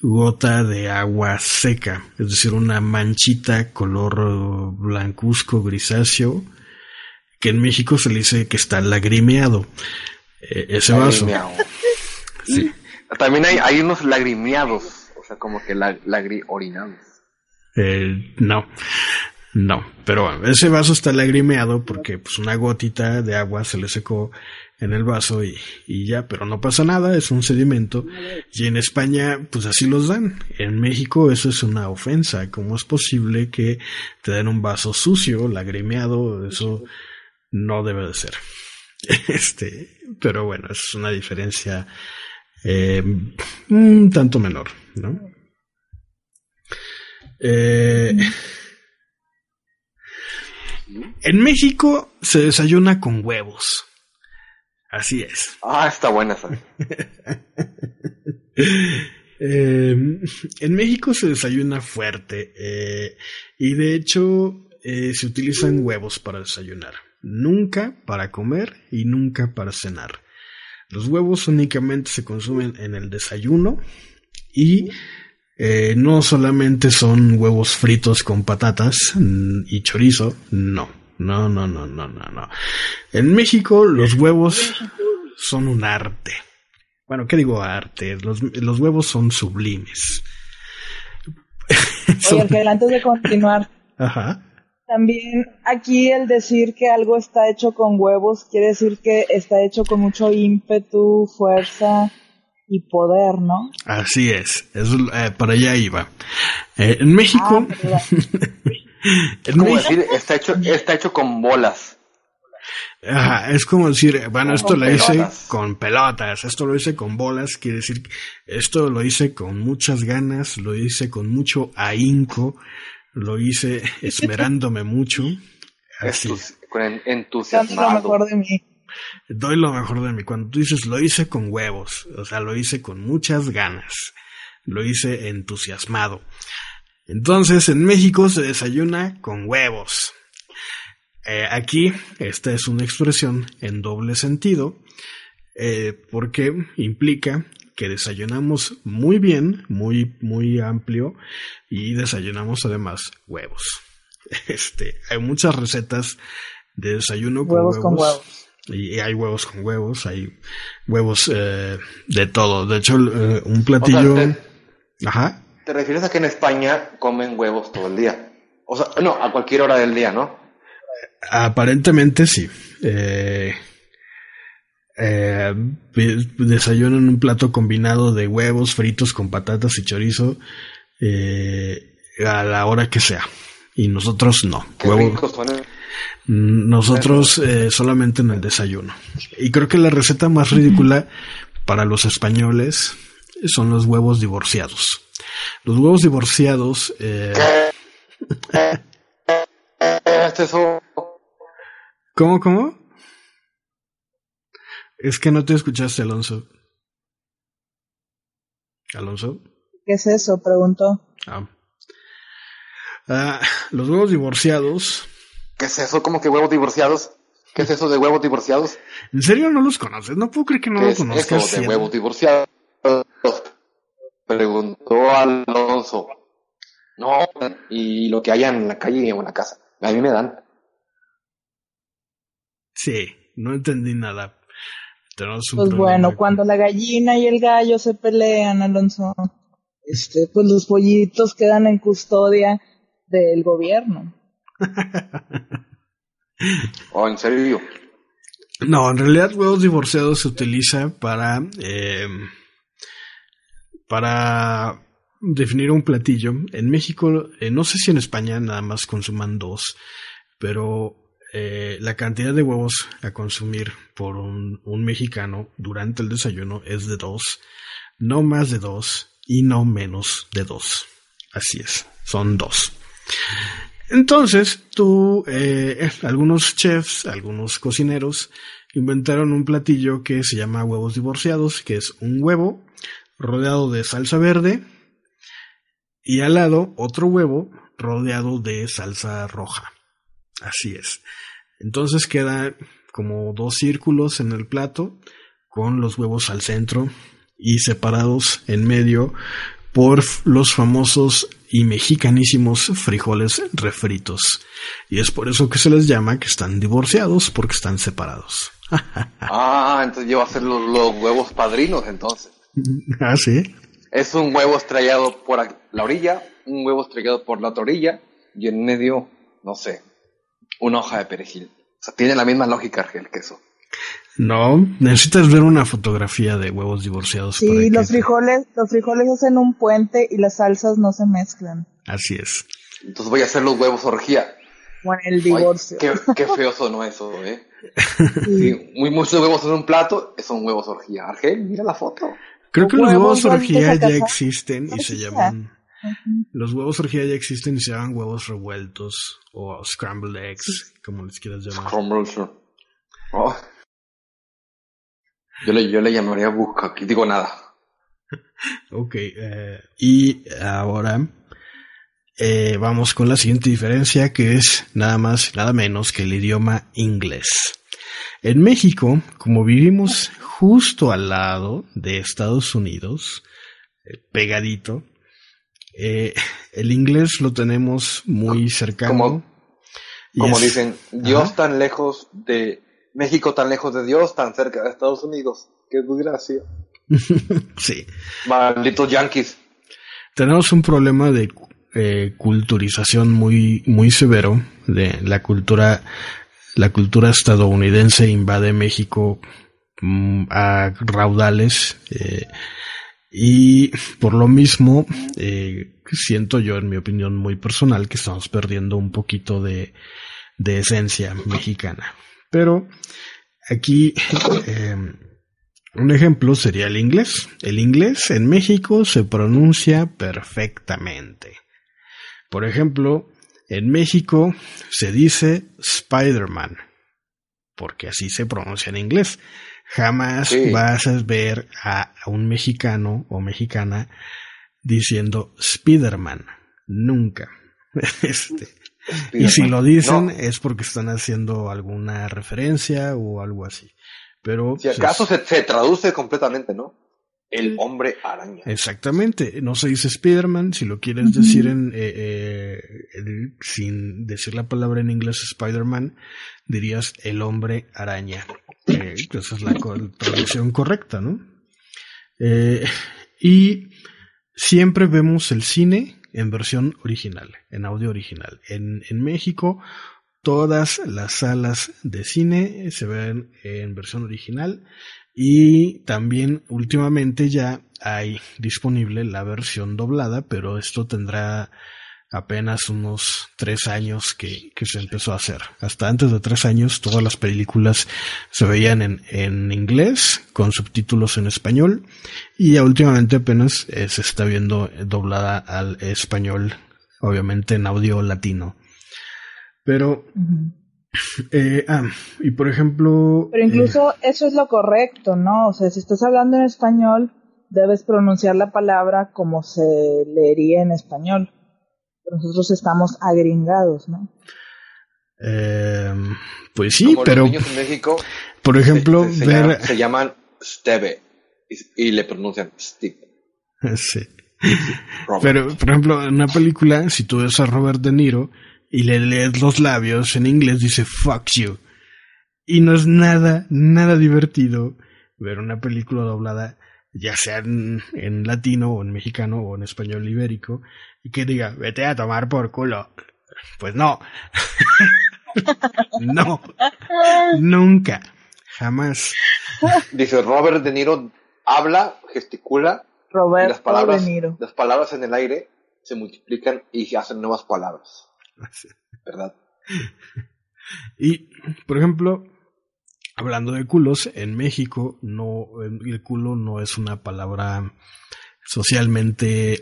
gota de agua seca, es decir, una manchita color blancuzco grisáceo, que en México se le dice que está lagrimeado. Eh, ese vaso. Sí. También hay, hay unos lagrimeados, como que orinados. Eh, no, no, pero ese vaso está lagrimeado porque pues una gotita de agua se le secó en el vaso y, y, ya, pero no pasa nada, es un sedimento. Y en España, pues así los dan. En México eso es una ofensa. ¿Cómo es posible que te den un vaso sucio, lagrimeado? Eso no debe de ser. [LAUGHS] Este, pero bueno, es una diferencia eh, un tanto menor, ¿no? Eh, en México se desayuna con huevos. Así es. Ah, está buena [LAUGHS] em, en México se desayuna fuerte eh, y de hecho se utilizan huevos para desayunar. Nunca para comer y nunca para cenar. Los huevos únicamente se consumen en el desayuno y eh, no solamente son huevos fritos con patatas y chorizo, no no, no, no, no, no, no. En México los huevos son un arte. Bueno, ¿qué digo arte? Los, los huevos son sublimes. [LAUGHS] Oye, antes de continuar. Ajá. También aquí el decir que algo está hecho con huevos quiere decir que está hecho con mucho ímpetu, fuerza y poder, ¿no? Así es, eso, eh, para allá iba. Eh, en México, ah, Es [LAUGHS] como decir, está hecho, está hecho con bolas. es como decir, bueno, esto lo hice con pelotas, esto lo hice con bolas, quiere decir, esto lo hice con muchas ganas, lo hice con mucho ahínco, lo hice esmerándome mucho. Así. Con entusiasmo. Doy lo mejor de mí. Doy lo mejor de mí. Cuando tú dices, lo hice con huevos, o sea, lo hice con muchas ganas, lo hice entusiasmado. Entonces, en México se desayuna con huevos. Eh, aquí, esta es una expresión en doble sentido, eh, porque implica que desayunamos muy bien, muy, muy amplio, y desayunamos además huevos. [LAUGHS] Este, hay muchas recetas de desayuno con huevos. Con huevos. Y hay huevos con huevos, hay huevos eh, de todo. De hecho, un platillo... Ajá. Te refieres a que en España comen huevos todo el día. O sea, no, a cualquier hora del día, ¿no? Aparentemente sí. Eh, eh, desayunan un plato combinado de huevos fritos con patatas y chorizo eh, a la hora que sea. Y nosotros no. Qué Huevo- ricos son, ¿eh? nosotros eh, solamente en el desayuno. Y creo que la receta más ridícula para los españoles son los huevos divorciados. Los huevos divorciados, eh. ¿cómo, cómo? Es que no te escuchaste, Alonso. Alonso. ¿Qué es eso? Preguntó. Ah. Ah, los huevos divorciados. ¿Qué es eso? ¿Cómo que huevos divorciados? ¿Qué es eso de huevos divorciados? ¿En serio no los conoces? No puedo creer que no ¿Qué lo es conozcas. eso de huevos divorciados? Preguntó Alonso. No, y lo que haya en la calle o en la casa. A mí me dan. Sí, no entendí nada. Tenemos un Pues problema bueno, aquí. cuando la gallina y el gallo se pelean, Alonso, este, pues los pollitos quedan en custodia del gobierno. [LAUGHS] Oh, en serio. No, en realidad huevos divorciados se utiliza para eh, para definir un platillo. En México, eh, no sé si en España nada más consuman dos, pero eh, la cantidad de huevos a consumir por un, mexicano durante el desayuno es de dos, no más de dos y no menos de dos. Así es, son dos. Entonces, tú, eh, algunos chefs, algunos cocineros, inventaron un platillo que se llama huevos divorciados, que es un huevo rodeado de salsa verde y al lado otro huevo rodeado de salsa roja. Así es. Entonces queda como dos círculos en el plato con los huevos al centro y separados en medio por los famosos y mexicanísimos frijoles refritos. Y es por eso que se les llama que están divorciados, porque están separados. [LAUGHS] Ah, entonces yo voy a hacer los, los huevos padrinos entonces. ah, sí. Es un huevo estrellado por la orilla, un huevo estrellado por la otra orilla y en medio, no sé, una hoja de perejil. O sea, tiene la misma lógica Argel, que eso. No, necesitas ver una fotografía de huevos divorciados. Sí, los frijoles, los frijoles hacen un puente y las salsas no se mezclan. Así es. Entonces voy a hacer los huevos orgía. Con el Ay, divorcio. qué, qué feo sonó eso, ¿eh? [LAUGHS] Sí, muy, muchos huevos en un plato son huevos orgía. Argel, mira la foto. Creo que los Huevos orgía ya existen y se llaman. Los huevos orgía ya existen y se llaman huevos revueltos o scrambled eggs, como les quieras llamar. Crumbles. Oh. Yo le, yo le llamaría busca, aquí digo nada. [LAUGHS] Ok, eh, y ahora eh, vamos con la siguiente diferencia que es nada más, nada menos que el idioma inglés. En México, como vivimos justo al lado de Estados Unidos, eh, pegadito, eh, el inglés lo tenemos muy cercano. Como- y Como es- dicen, Dios Ajá. tan lejos de México, tan lejos de Dios, tan cerca de Estados Unidos. Qué desgracia. [LAUGHS] sí. Malditos yankees. Tenemos un problema de eh, culturización muy, muy severo de la cultura, la cultura estadounidense invade México mm, a raudales eh, y por lo mismo eh, siento yo en mi opinión muy personal que estamos perdiendo un poquito de, esencia mexicana. Pero aquí eh, un ejemplo sería el inglés. El inglés en México se pronuncia perfectamente. Por ejemplo, en México se dice Spider-Man, porque así se pronuncia en inglés. Jamás Sí. vas a ver a, a un mexicano o mexicana diciendo Spider-Man. Nunca. [LAUGHS] Este, y si lo dicen No, es porque están haciendo alguna referencia o algo así. Pero si pues, acaso se, se traduce completamente, ¿no? El hombre araña. Exactamente, no se dice Spider-Man, si lo quieres decir en, eh, eh, el- sin decir la palabra en inglés Spider-Man, dirías el hombre araña. Eh, esa es la traducción correcta, ¿no? Eh, y siempre vemos el cine en versión original, en audio original. En, en México, todas las salas de cine se ven en versión original y también últimamente ya hay disponible la versión doblada, pero esto tendrá apenas unos tres años que, que se empezó a hacer. Hasta antes de tres años todas las películas se veían en, en inglés con subtítulos en español y ya últimamente apenas eh, se está viendo doblada al español, obviamente en audio latino. Pero, eh, ah, y por ejemplo... Pero incluso eso es lo correcto, ¿no? O sea, si estás hablando en español, debes pronunciar la palabra como se leería en español. nosotros estamos agringados, ¿no? Eh, pues sí, Como pero los niños en México por ejemplo, se, se ver... llaman, se llaman Steve y, y le pronuncian Steve. [LAUGHS] Sí. Robert. Pero, por ejemplo, en una película, si tú ves a Robert De Niro y le lees los labios en inglés, dice fuck you. Y no es nada, nada divertido ver una película doblada, ya sea en, en latino o en mexicano o en español ibérico, y que diga, vete a tomar por culo. Pues no. [LAUGHS] no. Nunca. Jamás. Dice Robert De Niro habla, gesticula y Roberto las palabras, De Niro. las palabras en el aire se multiplican y hacen nuevas palabras, ¿verdad? Y, por ejemplo, hablando de culos, en México no, el culo no es una palabra socialmente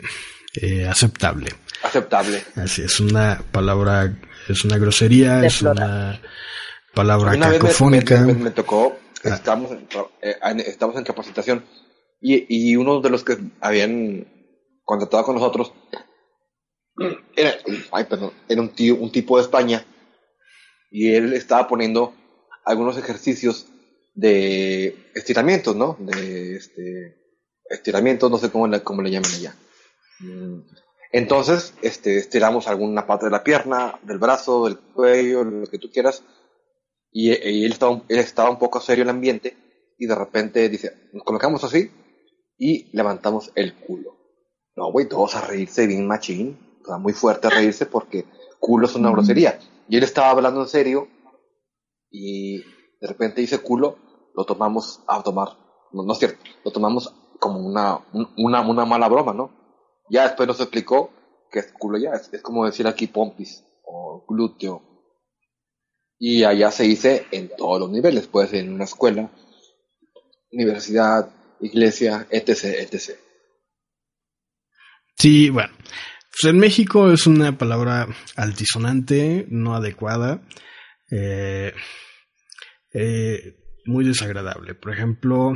eh, aceptable. Aceptable. Así es una palabra, es una grosería, es una palabra Una vez me, cacofónica. me- me- me tocó, Ah. estamos, en, eh, en- estamos en capacitación y, y uno de los que habían contratado con nosotros era, ay, perdón, era un, tío, un tipo de España y él estaba poniendo algunos ejercicios de estiramientos, ¿no? De este, estiramientos, no sé cómo le, cómo le llaman allá. Mm. Entonces, este, estiramos alguna parte de la pierna, del brazo, del cuello, lo que tú quieras. Y, y él, estaba, él estaba un poco serio en el ambiente y de repente dice, nos colocamos así y levantamos el culo. No, güey, todos a reírse bien machín, o sea, muy fuerte a reírse porque culo es una grosería. Y él estaba hablando en serio y de repente dice culo, lo tomamos a tomar, no, no es cierto, lo tomamos como una, un- una, una mala broma, ¿no? Ya después nos explicó que es culo ya, es, es como decir aquí pompis o glúteo. Y allá se dice en todos los niveles, puede ser en una escuela, universidad, iglesia, etc, etc. Sí, bueno. Pues en México es una palabra altisonante, no adecuada, eh, eh, muy desagradable. Por ejemplo,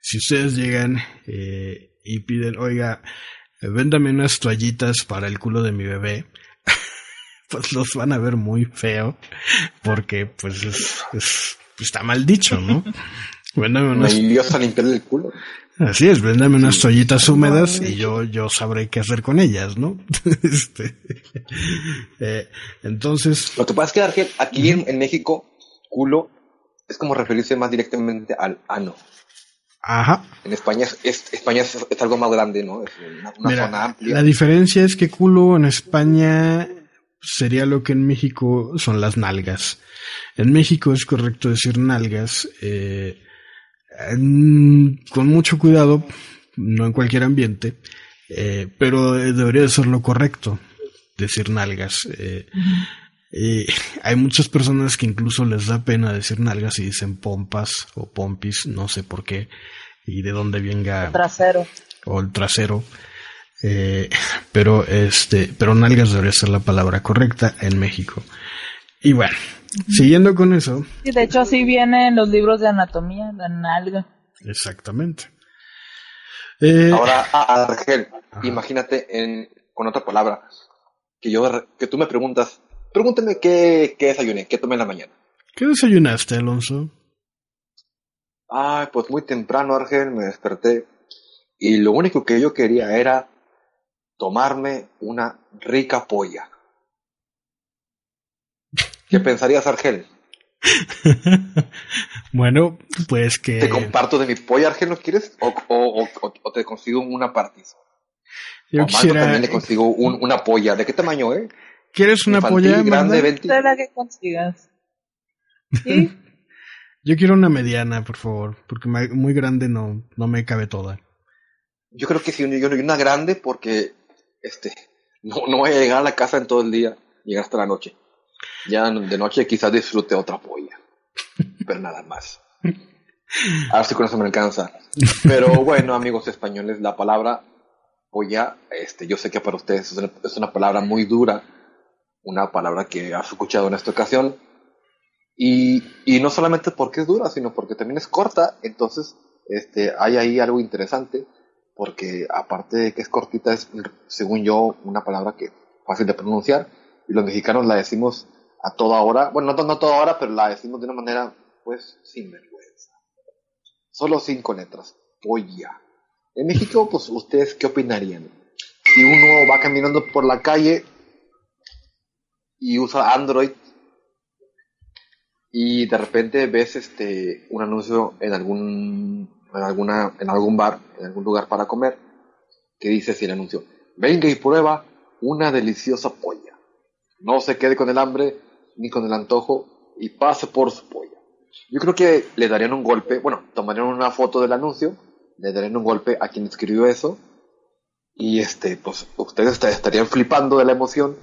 si ustedes llegan eh, y piden, oiga, véndame unas toallitas para el culo de mi bebé, [LAUGHS] pues los van a ver muy feo, porque pues es, es- está mal dicho, ¿no? [LAUGHS] Véndame Me unas ibas a limpiarle el culo. Así es, véndame unas Sí. toallitas húmedas y yo, yo sabré qué hacer con ellas, ¿no? [LAUGHS] Este, eh, entonces, Lo que pasa es que Argel, aquí en, en México, culo es como referirse más directamente al ano. ajá. En España es, es- España es, es algo más grande, ¿no? Es una, una Mira, zona amplia. la diferencia es que culo en España sería lo que en México son las nalgas. En México es correcto decir nalgas, eh, con mucho cuidado, no en cualquier ambiente, eh, pero eh, debería de ser lo correcto decir nalgas. eh, y hay muchas personas que incluso les da pena decir nalgas y dicen pompas o pompis, no sé por qué, y de dónde venga Trasero. o el trasero. Eh, pero este, pero nalgas debería ser la palabra correcta en México. Y bueno, siguiendo con eso, Y de hecho así viene en los libros de anatomía, la nalga. exactamente. Eh, Ahora, ah, Argel, imagínate en, con otra palabra, que yo, que tú me preguntas, pregúntame qué, qué desayuné, qué tomé en la mañana. ¿Qué desayunaste, Alonso? Ay, pues muy temprano, Argel, me desperté y lo único que yo quería era tomarme una rica polla. ¿Qué pensarías, Argel? [LAUGHS] bueno, pues que ¿Te comparto de mi polla, Argel, no quieres? ¿O, o, o, o te consigo una partiz? yo o a Marco quisiera. también le consigo un- una polla. ¿De qué tamaño, eh? ¿Quieres una Infantil, polla? grande, Amanda? 20. De la que consigas. ¿Sí? [LAUGHS] Yo quiero una mediana, por favor, porque muy grande no, no me cabe toda. Yo creo que sí, yo, yo una grande porque, este, No, no voy a llegar a la casa en todo el día, llegar hasta la noche. Ya de noche quizás disfrute otra polla, [LAUGHS] pero nada más. A ver si con eso me alcanza. Pero bueno, amigos españoles, la palabra polla, este, yo sé que para ustedes es una, es una palabra muy dura, una palabra que has escuchado en esta ocasión, y, y no solamente porque es dura, sino porque también es corta, entonces este, hay ahí algo interesante, porque aparte de que es cortita, es, según yo, una palabra que fácil de pronunciar, y los mexicanos la decimos a toda hora, bueno, no, no toda hora, pero la decimos de una manera, pues, sin vergüenza. Solo cinco letras, polla. En México, pues, ¿ustedes qué opinarían? Si uno va caminando por la calle y usa Android y de repente ves este un anuncio en algún en alguna en algún bar en algún lugar para comer que dice así el anuncio venga y prueba una deliciosa polla no se quede con el hambre ni con el antojo y pase por su polla yo creo que le darían un golpe bueno tomarían una foto del anuncio le darían un golpe a quien escribió eso y este pues ustedes est- estarían flipando de la emoción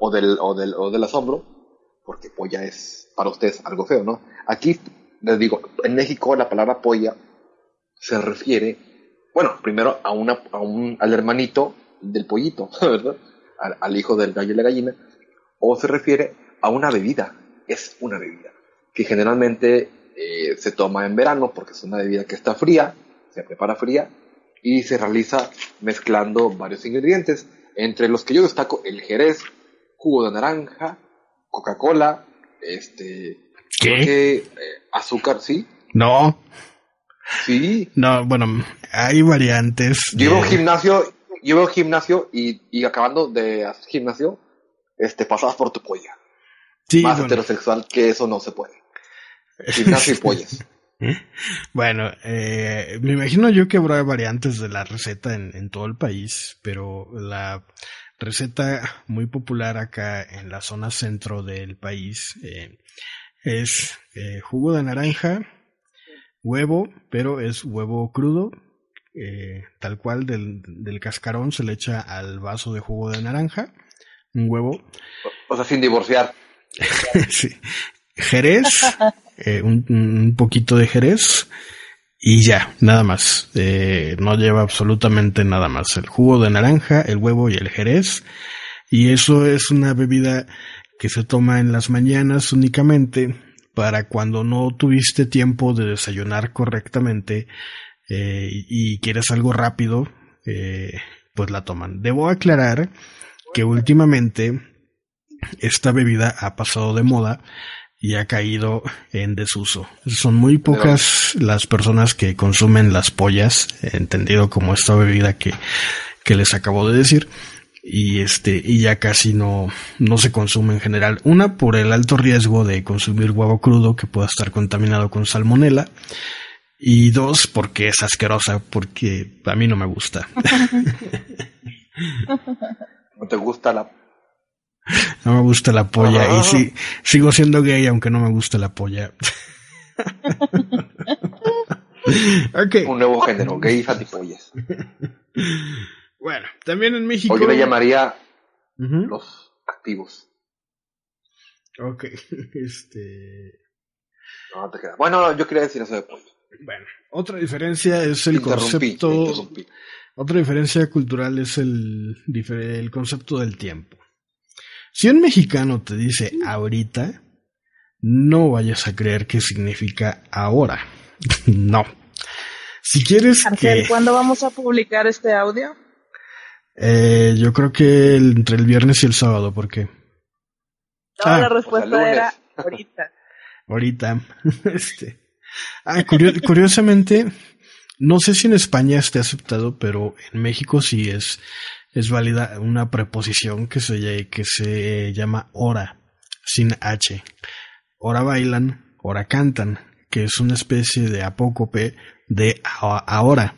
o del o del o del asombro porque polla es para ustedes algo feo, ¿no? Aquí les digo, en México la palabra polla se refiere, bueno, primero a una, a un, al hermanito del pollito, [LAUGHS] ¿verdad? Al, al hijo del gallo y la gallina, o se refiere a una bebida, es una bebida, que generalmente eh, se toma en verano porque es una bebida que está fría, se prepara fría y se realiza mezclando varios ingredientes, entre los que yo destaco el jerez, jugo de naranja, Coca-Cola, este, ¿Qué? que, eh, azúcar, sí, No, sí. no, bueno, hay variantes. Un de- gimnasio, un gimnasio y, y acabando de hacer gimnasio, este, pasabas por tu polla. Sí, Más bueno, heterosexual que eso no se puede. Gimnasio y pollas. [LAUGHS] Bueno, eh, me imagino yo que habrá variantes de la receta en, en todo el país, pero la receta muy popular acá en la zona centro del país eh, es eh, jugo de naranja, huevo, pero es huevo crudo, eh, tal cual del, del cascarón se le echa al vaso de jugo de naranja, un huevo, O sea, sin divorciar. [LAUGHS] sí. Jerez, [LAUGHS] eh, un, un poquito de Jerez y ya, nada más. Eh, no lleva absolutamente nada más. El jugo de naranja, el huevo y el Jerez. Y eso es una bebida que se toma en las mañanas únicamente para cuando no tuviste tiempo de desayunar correctamente eh, y quieres algo rápido, pues la toman. Debo aclarar que últimamente esta bebida ha pasado de moda y ha caído en desuso. Son muy pocas las personas que consumen las pollas, entendido como esta bebida que, que les acabo de decir. Y este, y ya casi no, no se consume en general. Una por el alto riesgo de consumir huevo crudo que pueda estar contaminado con salmonela. Y dos, porque es asquerosa, porque a mí no me gusta. [LAUGHS] [LAUGHS] No te gusta la... No me gusta la polla. Y sí, sigo siendo gay aunque no me guste la polla. [LAUGHS] Un nuevo género, gays antipollas. Bueno, también en México. O yo le llamaría los activos. Ok, [LAUGHS] este. No, no te creas. Bueno, yo quería decir eso de pollo. Bueno, otra diferencia es el concepto. Otra diferencia cultural es el, el concepto del tiempo. Si un mexicano te dice ahorita, no vayas a creer que significa ahora. [LAUGHS] no. Si quieres Argel, que... ¿cuándo vamos a publicar este audio? Eh, yo creo que el- entre el viernes y el sábado, porque No, Ah, la o sea, respuesta era ahorita. ahorita, [LAUGHS] este, ah, curio- curiosamente, no sé si en España esté aceptado, pero en México sí es, es válida una preposición que se, que se llama hora, sin H. Hora bailan, hora cantan, que es una especie de apócope de ahora.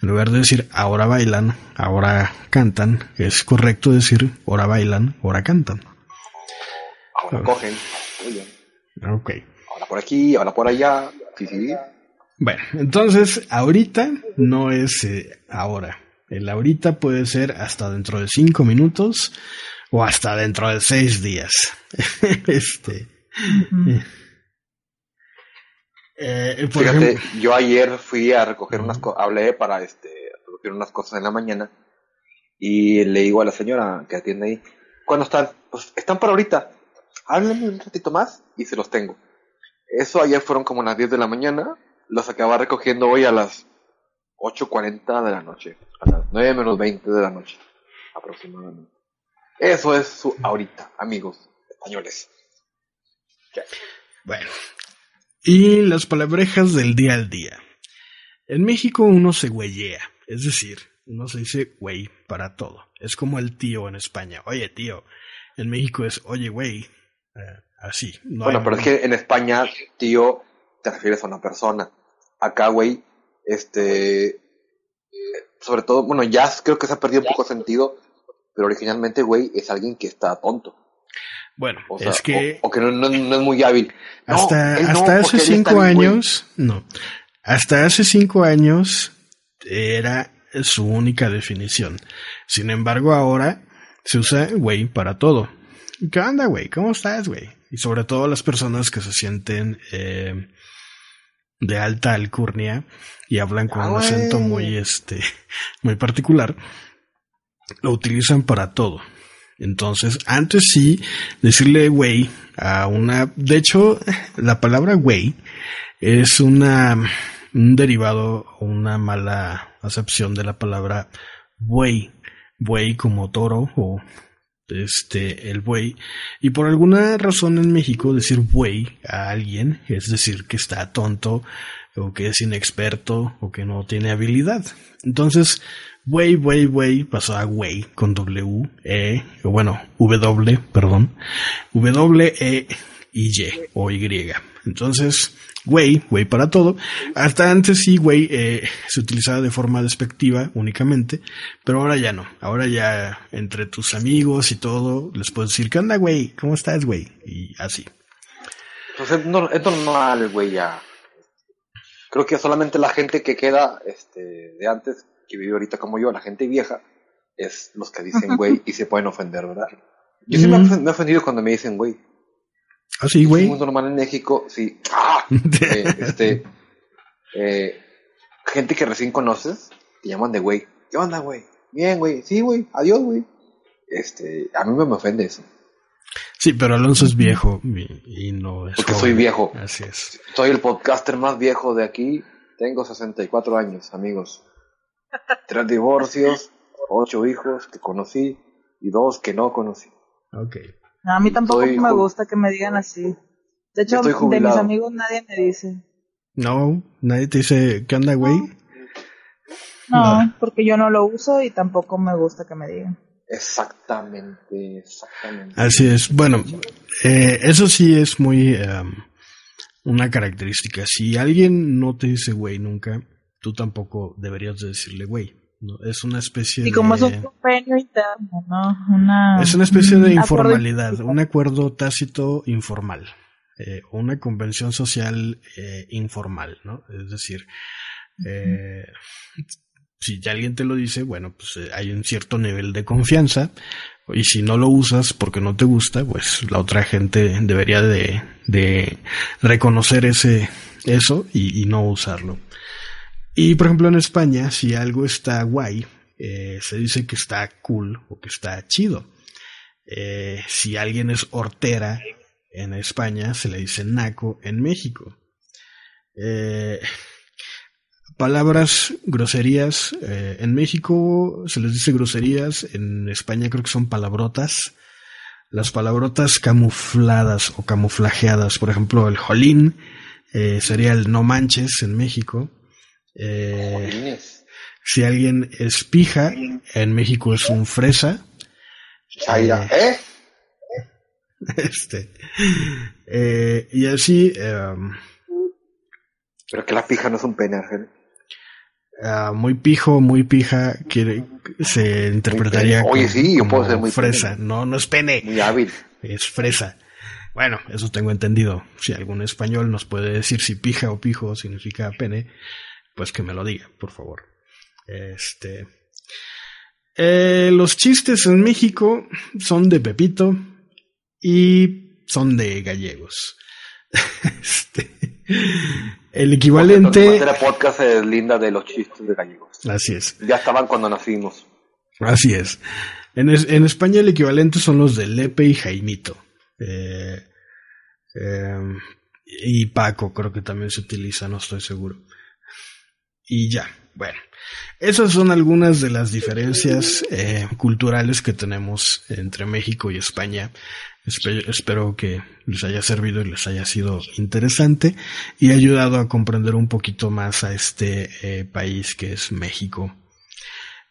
En lugar de decir ahora bailan, ahora cantan, es correcto decir hora bailan, hora cantan. Ahora Ah. cogen. Oye, Ok. ahora por aquí, ahora por allá. Sí, sí. Bueno, entonces ahorita no es eh, ahora, El ahorita puede ser hasta dentro de cinco minutos o hasta dentro de seis días. [LAUGHS] este. eh, Fíjate, yo ayer fui a recoger unas cosas, hablé para este, recoger unas cosas en la mañana y le digo a la señora que atiende ahí, ¿cuándo están? Pues están para ahorita. Háblenme un ratito más y se los tengo. Eso ayer fueron como las 10 de la mañana, los acaba recogiendo hoy a las 8.40 de la noche, a las 9 menos 20 de la noche, aproximadamente. Eso es su ahorita, amigos españoles. Bueno, y las palabrejas del día al día. En México uno se güeyea, es decir, uno se dice güey para todo. Es como el tío en España. Oye, tío. En México es oye, güey. Eh, así. bueno, pero es que en España, tío, te refieres a una persona. Acá, güey, este. Sobre todo, bueno, ya creo que se ha perdido un poco sentido, pero originalmente, güey, es alguien que está tonto. Bueno, es que. O, que no, es muy hábil. Hasta, hasta hace cinco años, no. Hasta hace cinco años era su única definición. Sin embargo, ahora se usa güey para todo. ¿Qué onda, güey? ¿Cómo estás, güey? Y sobre todo las personas que se sienten eh, de alta alcurnia y hablan con un acento muy, este, [LAUGHS] muy particular, lo utilizan para todo. Entonces, antes sí, decirle güey a una... De hecho, [LAUGHS] la palabra güey es una, un derivado o una mala acepción de la palabra buey. Buey como toro o este, el buey. Y por alguna razón en México decir buey a alguien es decir que está tonto o que es inexperto o que no tiene habilidad. Entonces, buey, buey, buey pasó a güey con W, E, o bueno, W, perdón, W, E y Y o Y. Entonces, güey, güey para todo. Hasta antes sí, güey, eh, se utilizaba de forma despectiva únicamente, pero ahora ya no. Ahora ya entre tus amigos y todo, les puedes decir, ¿qué onda, güey? ¿Cómo estás, güey? Y así. Pues es, normal, güey, ya. Creo que solamente la gente que queda este, de antes, que vive ahorita como yo, la gente vieja, es los que dicen güey y se pueden ofender, ¿verdad? Yo sí me, he ofendido cuando me dicen güey. Ah, sí, güey. muy normal en México, sí. [LAUGHS] ¡Ah! Eh, este, eh, gente que recién conoces, te llaman de güey. ¿Qué onda, güey? Bien, güey. Sí, güey. Adiós, güey. Este, a mí me, ofende eso. Sí, pero Alonso es viejo y, no es. Porque soy viejo. Así es. Soy el podcaster más viejo de aquí. Tengo 64 años, amigos. Tres divorcios, ocho hijos que conocí y dos que no conocí. Ok. A mí tampoco me gusta que me digan así. De hecho, de mis amigos nadie me dice. No, nadie te dice, ¿qué onda, güey? No, porque yo no lo uso y tampoco me gusta que me digan. Exactamente, exactamente. Así es. Bueno, eh, eso sí es muy em, una característica. Si alguien no te dice güey nunca, tú tampoco deberías decirle güey. ¿No? Es una especie de... Y como es un convenio interno, ¿no? Una, es una especie de informalidad, un acuerdo tácito informal eh, una convención social eh, informal, ¿no? Es decir, eh, si alguien te lo dice, bueno, pues eh, hay un cierto nivel de confianza y si no lo usas porque no te gusta, pues la otra gente debería de, de reconocer ese, eso y, y, no usarlo. Y por ejemplo en España, si algo está guay, eh, se dice que está cool o que está chido. Eh, si alguien es hortera en España se le dice naco en México. Eh, palabras, groserías. En México se les dice groserías, en España creo que son palabrotas. Las palabrotas camufladas o camuflajeadas, por ejemplo, el jolín sería el no manches en México. Si alguien es pija, en México es un fresa. ¿eh? [LAUGHS] Este. Eh, y así. Em, Pero que la pija no es un pene, ah, muy pijo, muy pija, quiere, se interpretaría Oye, sí, yo puedo ser muy fresa. No, no es pene. Muy hábil. Es fresa. Bueno, eso tengo entendido. Si algún español nos puede decir si pija o pijo significa pene, pues que me lo diga, por favor. Este. Eh, los chistes en México son de Pepito y son de gallegos. [LAUGHS] este, el equivalente. La podcast es linda de los chistes de gallegos. Así es. Ya estaban cuando nacimos. Así es. En, es- en España el equivalente son los de Lepe y Jaimito. Eh, eh, y Paco creo que también se utiliza, no estoy seguro. Y ya, bueno. Esas son algunas de las diferencias eh, culturales que tenemos entre México y España. Espe- espero que les haya servido y les haya sido interesante y ayudado a comprender un poquito más a este eh, país que es México.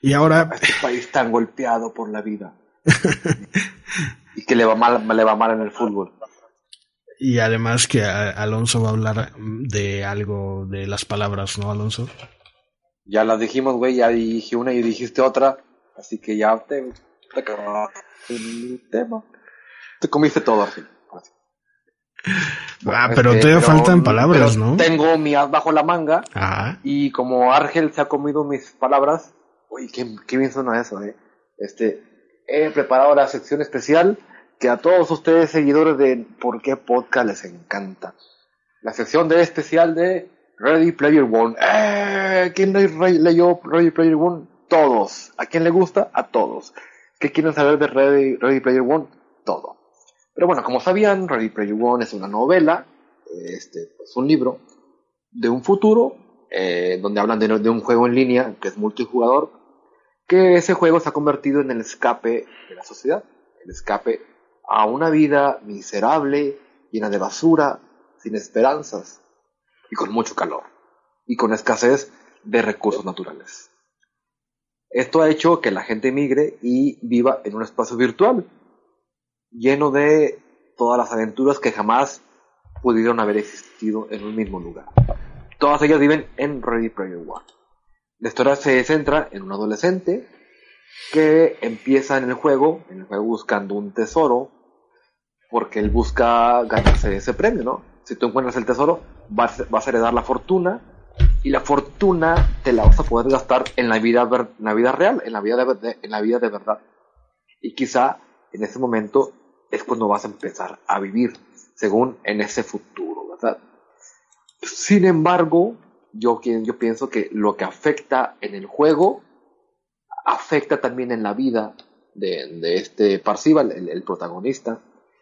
Y ahora A este país tan golpeado por la vida. [LAUGHS] y que le va mal, le va mal en el fútbol. Y además que Alonso va a hablar de algo de las palabras, ¿no, Alonso? Ya las dijimos, güey, ya dije una y dijiste otra. Así que ya te, te el tema. Te comiste todo, Argel. Así. ah, pero Este, todavía pero- faltan palabras, ¿no? Tengo mi as bajo la manga. Ah, Y como Argel se ha comido mis palabras, uy, qué, qué bien suena eso, eh. Este, he preparado la sección especial que a todos ustedes seguidores de ¿Por qué Podcast les encanta. La sección de especial de Ready Player One. ¡Eh! ¿Quién le- leyó Ready Player One? Todos. ¿A quién le gusta? A todos. ¿Qué quieren saber de Ready, Ready Player One? Todo. Pero bueno, como sabían, Ready Player One es una novela, este, es un libro de un futuro eh, donde hablan de, de un juego en línea que es multijugador, que ese juego se ha convertido en el escape de la sociedad, el escape a una vida miserable, llena de basura, sin esperanzas y con mucho calor y con escasez de recursos naturales. Esto ha hecho que la gente migre y viva en un espacio virtual lleno de todas las aventuras que jamás pudieron haber existido en un mismo lugar. Todas ellas viven en Ready Player One. La historia se centra en un adolescente que empieza en el juego, en el juego buscando un tesoro, porque él busca ganarse ese premio, ¿no? Si tú encuentras el tesoro, vas, a heredar la fortuna, y la fortuna te la vas a poder gastar en la vida, en la vida real, en la vida de, en la vida de verdad. Y quizá en ese momento es cuando vas a empezar a vivir, según en ese futuro, ¿verdad? Sin embargo, yo, yo pienso que lo que afecta en el juego afecta también en la vida de, este Parcival, el, protagonista.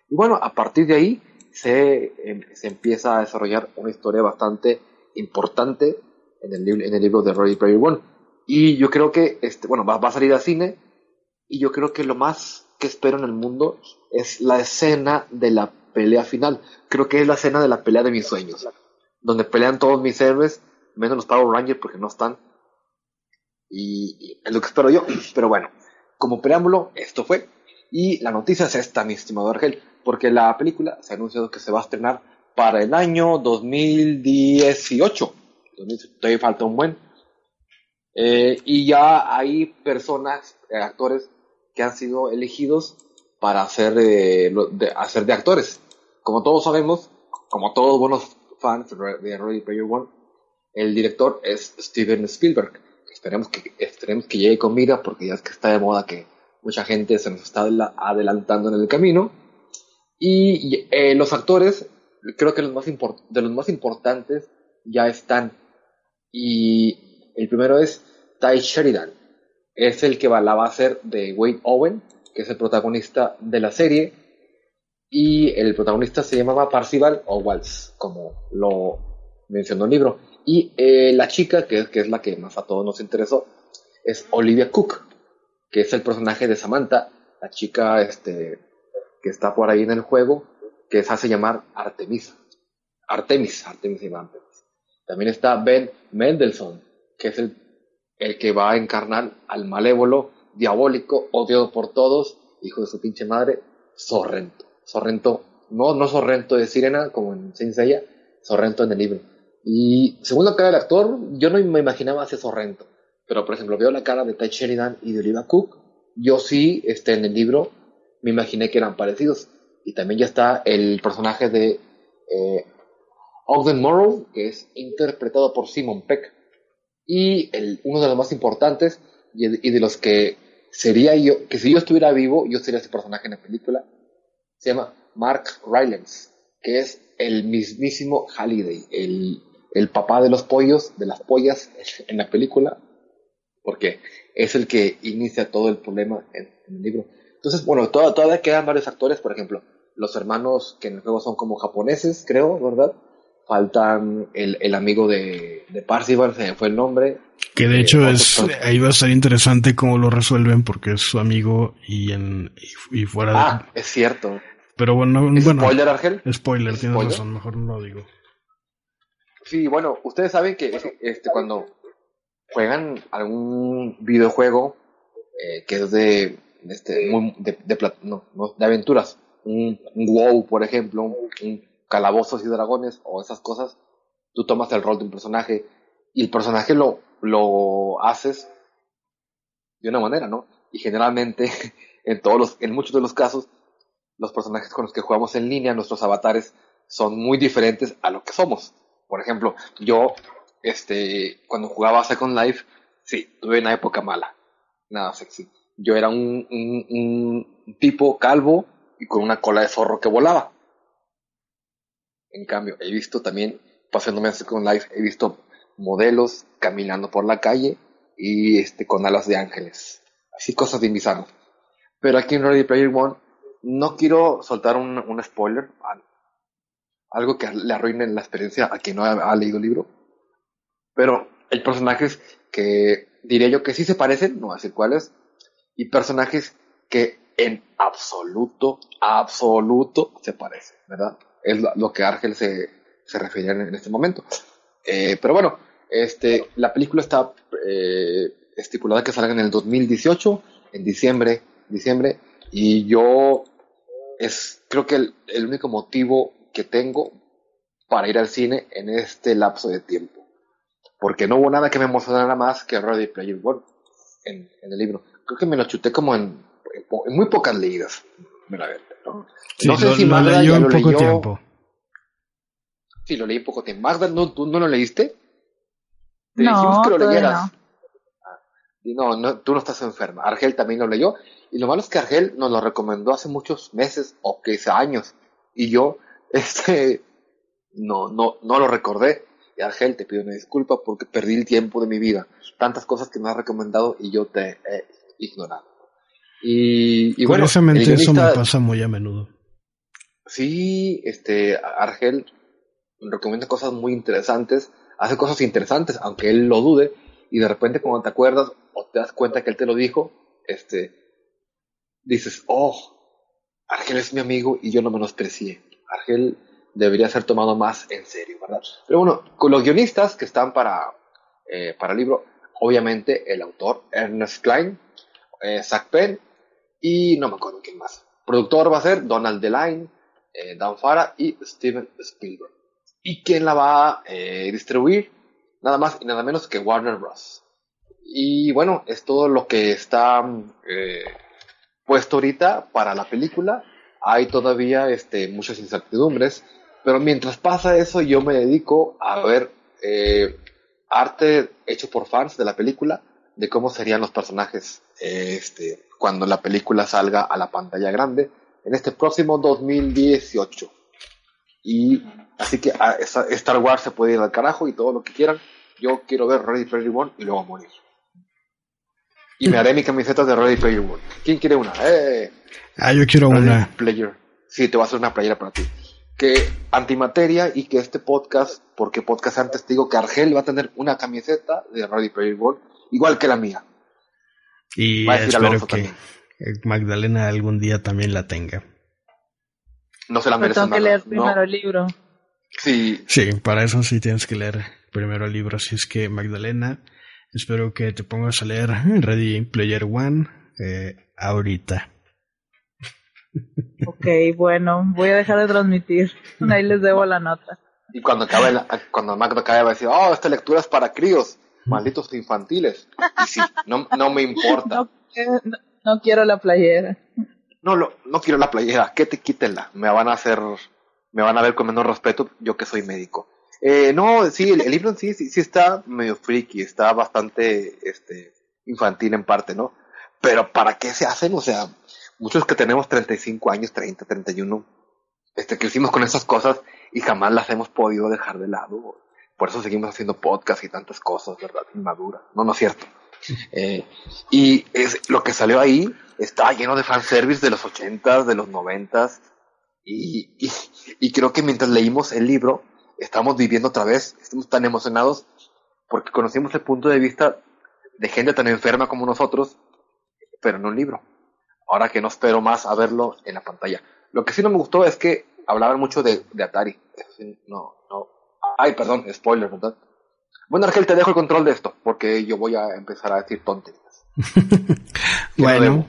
Y bueno, a partir de ahí se, em, se empieza a desarrollar una historia bastante importante en el, en el libro de Ready Player One. Y yo creo que, este, bueno, va, va a salir al cine. Y yo creo que lo más que espero en el mundo es la escena de la pelea final. Creo que es la escena de la pelea de mis sueños. Donde pelean todos mis héroes, menos los Power Rangers porque no están. Y, es lo que espero yo. [CLEARS THROAT] Pero bueno, como preámbulo, esto fue. Y la noticia es esta, mi estimado Argel. Porque la película se ha anunciado que se va a estrenar para el año 2018. 2018, Todavía falta un buen. Eh, y ya hay personas, eh, actores, que han sido elegidos para hacer, eh, de, hacer de actores. Como todos sabemos, como todos buenos fans de Ready Player One, el director es Steven Spielberg. Esperemos que, esperemos que llegue con vida porque ya es que está de moda que mucha gente se nos está adela- adelantando en el camino. Y, eh, los actores, creo que los más de los más importantes ya están. Y el primero es Ty Sheridan. Es el que va, la va a hacer de Wade Owen, que es el protagonista de la serie. Y el protagonista se llamaba Parcival o Waltz, como lo mencionó el libro. Y eh, la chica, que, que es la que más a todos nos interesó, es Olivia Cook, que es el personaje de Samantha, la chica este, que está por ahí en el juego, que se hace llamar Artemisa. Artemis, Artemis Artemis. También está Ben Mendelssohn, que es el, el que va a encarnar al malévolo, diabólico, odiado por todos, hijo de su pinche madre, Sorrento. Sorrento, no, no Sorrento de Sirena, como en Saint Seiya, Sorrento en el libro. Y según la cara del actor, yo no me imaginaba ese Sorrento. Pero, por ejemplo, veo la cara de Ty Sheridan y de Olivia Cook. Yo sí, este, en el libro, me imaginé que eran parecidos. Y también ya está el personaje de eh, Ogden Morrow, que es interpretado por Simon Peck. Y el, uno de los más importantes, y y de los que sería yo, que si yo estuviera vivo, yo sería ese personaje en la película. Se llama Mark Rylance, que es el mismísimo Halliday, el, el papá de los pollos, de las pollas en la película, porque es el que inicia todo el problema en, en el libro. Entonces, bueno, toda- todavía quedan varios actores, por ejemplo, los hermanos que en el juego son como japoneses, creo, ¿verdad? Faltan el, el amigo de, de Parzival, se me fue el nombre. Que de Eh, hecho es, ahí va a estar interesante cómo lo resuelven porque es su amigo y en y, y fuera de... Ah, es cierto. Pero bueno, bueno, Spoiler, Argel. spoiler, tienes ¿Spoiler? razón, mejor no lo digo. Sí, bueno, ustedes saben que este, cuando juegan algún videojuego eh, que es de, de este, muy- de, de no, no, de aventuras, un, un WoW, por ejemplo, un, un calabozos y dragones o esas cosas, tú tomas el rol de un personaje y el personaje lo, lo haces de una manera, ¿no? Y generalmente, [LAUGHS] en todos los, en muchos de los casos, los personajes con los que jugamos en línea, nuestros avatares, son muy diferentes a lo que somos. Por ejemplo, yo, este, cuando jugaba Second Life, sí, tuve una época mala, nada sexy. Yo era un, tipo calvo y con una cola de zorro que volaba. En cambio, he visto también, pasándome a Second Life, he visto modelos caminando por la calle y este con alas de ángeles. Así cosas de bizarras. Pero aquí en Ready Player One no quiero soltar un, spoiler, al- algo que le arruine la experiencia a quien no ha, ha leído el libro. Pero hay personajes que diría yo que sí se parecen, no voy a decir cuáles, y personajes que en absoluto, absoluto se parecen, ¿verdad? Es lo, que Argel se, se refería en, en este momento. Eh, pero bueno, este, la película está eh, estipulada que salga en el 2018, en diciembre, diciembre, y yo es creo que el, el único motivo que tengo para ir al cine en este lapso de tiempo. Porque no hubo nada que me emocionara más que Ready Player One en, en el libro. Creo que me lo chuté como en, en po- en muy pocas leídas. meramente, ¿no? Sí, No sé lo, si lo Magda leyó ya en lo poco leyó. tiempo. Sí, lo leí en poco tiempo. Magda, ¿no, ¿tú no lo leíste? Te No, dijimos que lo leyeras. no. Ah, y no, no, tú no estás enferma. Argel también lo leyó. Y lo malo es que Argel nos lo recomendó hace muchos meses o quizá años. Y yo, [LAUGHS] este, no, no, no lo recordé. Y Argel, te pido una disculpa porque perdí el tiempo de mi vida. Tantas cosas que me has recomendado y yo te he ignorado. Y, y bueno, el Curiosamente eso me pasa muy a menudo. Sí, este, Argel recomienda cosas muy interesantes, hace cosas interesantes, aunque él lo dude, y de repente cuando te acuerdas o te das cuenta que él te lo dijo, este, dices, oh, Argel es mi amigo y yo lo menosprecié. Argel debería ser tomado más en serio, ¿verdad? Pero bueno, con los guionistas que están para, eh, para el libro, obviamente el autor, Ernest Klein, eh, Zach Penn, y no me acuerdo quién más. Productor va a ser Donald DeLine, eh, Dan Farah y Steven Spielberg. ¿Y quién la va a eh, distribuir? Nada más y nada menos que Warner Bros. Y bueno, es todo lo que está eh, puesto ahorita para la película. Hay todavía este, muchas incertidumbres, pero mientras pasa eso yo me dedico a ver eh, arte hecho por fans de la película, de cómo serían los personajes eh, este, cuando la película salga a la pantalla grande en este próximo 2018. Y así que a esa- Star Wars se puede ir al carajo y todo lo que quieran. Yo quiero ver Ready Player One y luego morir. Y me haré mi camiseta de Ready Player One. ¿Quién quiere una? ¡Eh! Ah, yo quiero Ready una. Player. Sí, te voy a hacer una playera para ti. Que antimateria y que este podcast, porque podcast antes te digo que Argel va a tener una camiseta de Ready Player One, igual que la mía. Y Va a decir espero Alonso que también. Magdalena algún día también la tenga. No se la merece tengo que leer ¿no? primero el libro. Sí, Sí, para eso sí tienes que leer primero el libro. Así es que, Magdalena, espero que te pongas a leer Ready Player One eh, ahorita. Ok, bueno, voy a dejar de transmitir. [LAUGHS] Ahí les debo la nota. y cuando acabe la- cuando Magda acabe va a decir, oh, esta lectura es para críos, malditos infantiles. Y sí, no, no me importa. [LAUGHS] No, no, no quiero la playera. No, lo, no quiero la playera, que te quítenla. Me van a hacer, me van a ver con menos respeto, yo que soy médico. Eh, no, sí, el, libro en sí, sí, sí está medio freaky, está bastante, este, infantil en parte, ¿no? Pero ¿para qué se hacen? O sea, muchos que tenemos 35 años, 30, 31, este, crecimos con esas cosas y jamás las hemos podido dejar de lado. Por eso seguimos haciendo podcast y tantas cosas, ¿verdad? Inmadura. No, no es cierto. Eh, y es, lo que salió ahí está lleno de fanservice de los ochentas, de los noventas. Y, y, y creo que mientras leímos el libro, estamos viviendo otra vez, estamos tan emocionados porque conocimos el punto de vista de gente tan enferma como nosotros, pero en un libro. Ahora que no espero más a verlo en la pantalla. Lo que sí no me gustó es que hablaban mucho de, de Atari. No, no. Ay, perdón, spoiler, ¿verdad? Bueno, Argel, te dejo el control de esto, porque yo voy a empezar a decir tonterías. [LAUGHS] bueno,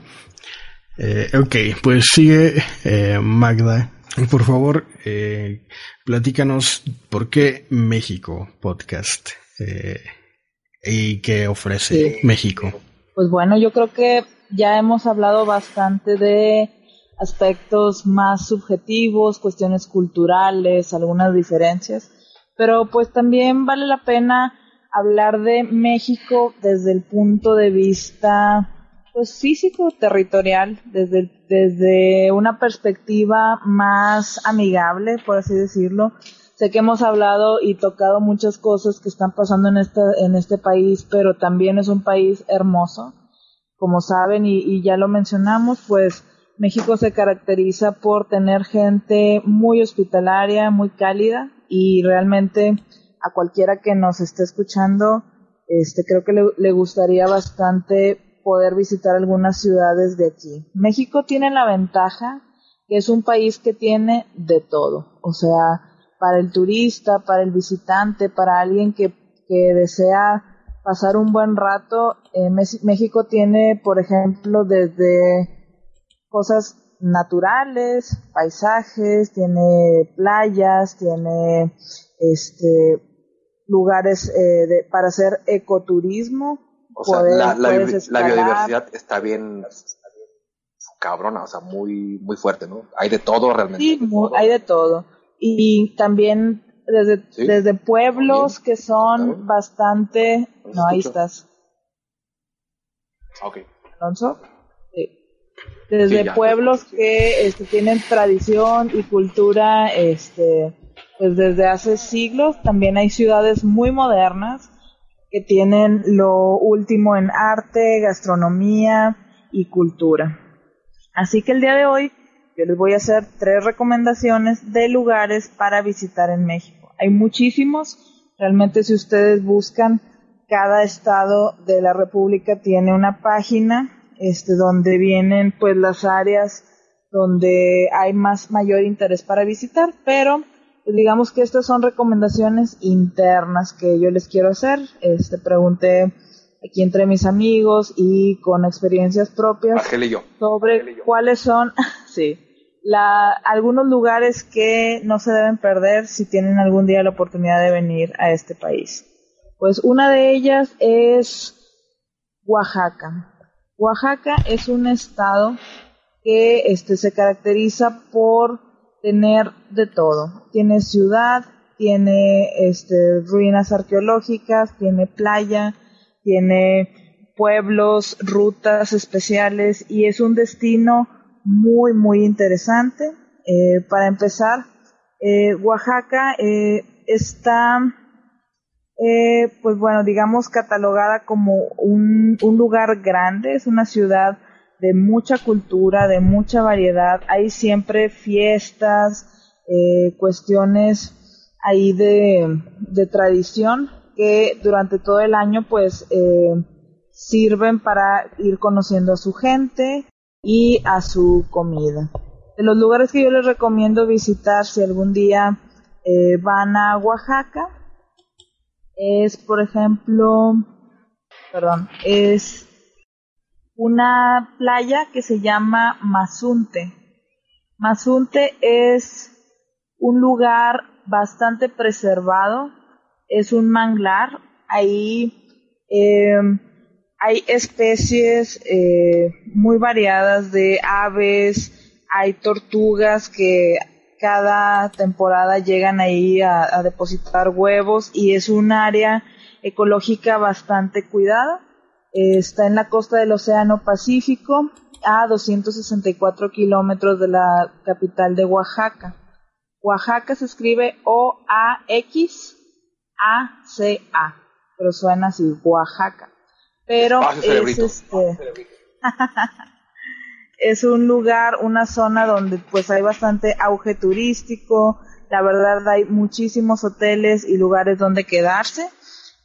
eh, ok, pues sigue eh, Magda. Por favor, eh, platícanos por qué México Podcast eh, y qué ofrece México. Pues bueno, yo creo que ya hemos hablado bastante de aspectos más subjetivos, cuestiones culturales, algunas diferencias, pero pues también vale la pena hablar de México desde el punto de vista pues físico territorial desde desde una perspectiva más amigable por así decirlo. Sé que hemos hablado y tocado muchas cosas que están pasando en este en este país pero también es un país hermoso como saben y, ya lo mencionamos pues México se caracteriza por tener gente muy hospitalaria muy cálida y realmente a cualquiera que nos esté escuchando este creo que le gustaría bastante poder visitar algunas ciudades de aquí. México tiene la ventaja que es un país que tiene de todo, o sea, para el turista, para el visitante, para alguien que, que desea pasar un buen rato, eh, México tiene, por ejemplo, desde cosas naturales, paisajes, tiene playas, tiene este lugares eh, para hacer ecoturismo, o sea, la, la, la, biodiversidad está bien, está bien cabrona, o sea, muy, muy fuerte, ¿no? Hay de todo realmente. Sí, hay de todo. Y también desde, ¿Sí? desde pueblos que son bastante... No, ahí estás. Ok. Alonso. Sí. Desde sí, pueblos que este, tienen tradición y cultura, este, pues desde hace siglos, también hay ciudades muy modernas que tienen lo último en arte, gastronomía y cultura. Así que el día de hoy yo les voy a hacer tres recomendaciones de lugares para visitar en México. Hay muchísimos, realmente si ustedes buscan, cada estado de la República tiene una página este, donde vienen pues las áreas donde hay más mayor interés para visitar, pero digamos que estas son recomendaciones internas que yo les quiero hacer. Este pregunté aquí entre mis amigos y con experiencias propias yo. sobre cuáles son, [LAUGHS] sí, la, algunos lugares que no se deben perder si tienen algún día la oportunidad de venir a este país. Pues una de ellas es Oaxaca. Oaxaca es un estado que este, se caracteriza por tener de todo. Tiene ciudad, tiene este, ruinas arqueológicas, tiene playa, tiene pueblos, rutas especiales y es un destino muy, muy interesante. Eh, para empezar, eh, Oaxaca eh, está, eh, pues bueno, digamos, catalogada como un, un lugar grande, es una ciudad de mucha cultura, de mucha variedad. Hay siempre fiestas, eh, cuestiones ahí de, de, tradición que durante todo el año pues eh, sirven para ir conociendo a su gente y a su comida. De los lugares que yo les recomiendo visitar si algún día eh, van a Oaxaca es por ejemplo, perdón, es una playa que se llama Mazunte. Mazunte es un lugar bastante preservado, es un manglar, ahí eh, hay especies eh, muy variadas de aves, hay tortugas que cada temporada llegan ahí a depositar huevos y es un área ecológica bastante cuidada está en la costa del Océano Pacífico, a 264 kilómetros de la capital de Oaxaca. Oaxaca se escribe O-A-X-A-C-A, pero suena así, Oaxaca. Pero es este. [LAUGHS] es un lugar, una zona donde pues hay bastante auge turístico, la verdad hay muchísimos hoteles y lugares donde quedarse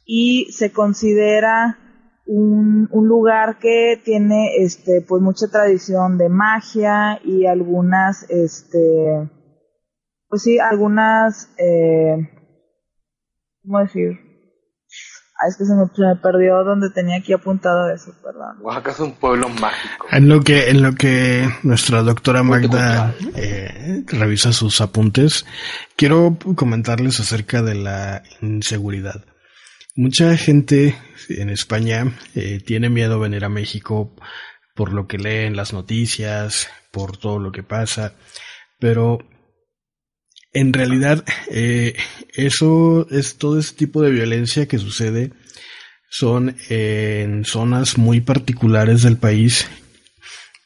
y se considera un, un, lugar que tiene este pues mucha tradición de magia y algunas este pues sí algunas eh, cómo decir Ah, es que se me, perdió donde tenía aquí apuntado eso, perdón. Oaxaca es un pueblo mágico. En lo que, en lo que nuestra doctora Magda eh, revisa sus apuntes, quiero comentarles acerca de la inseguridad. Mucha gente en España eh, tiene miedo a venir a México por lo que leen las noticias, por todo lo que pasa, pero en realidad eh, eso es todo ese tipo de violencia que sucede son en zonas muy particulares del país,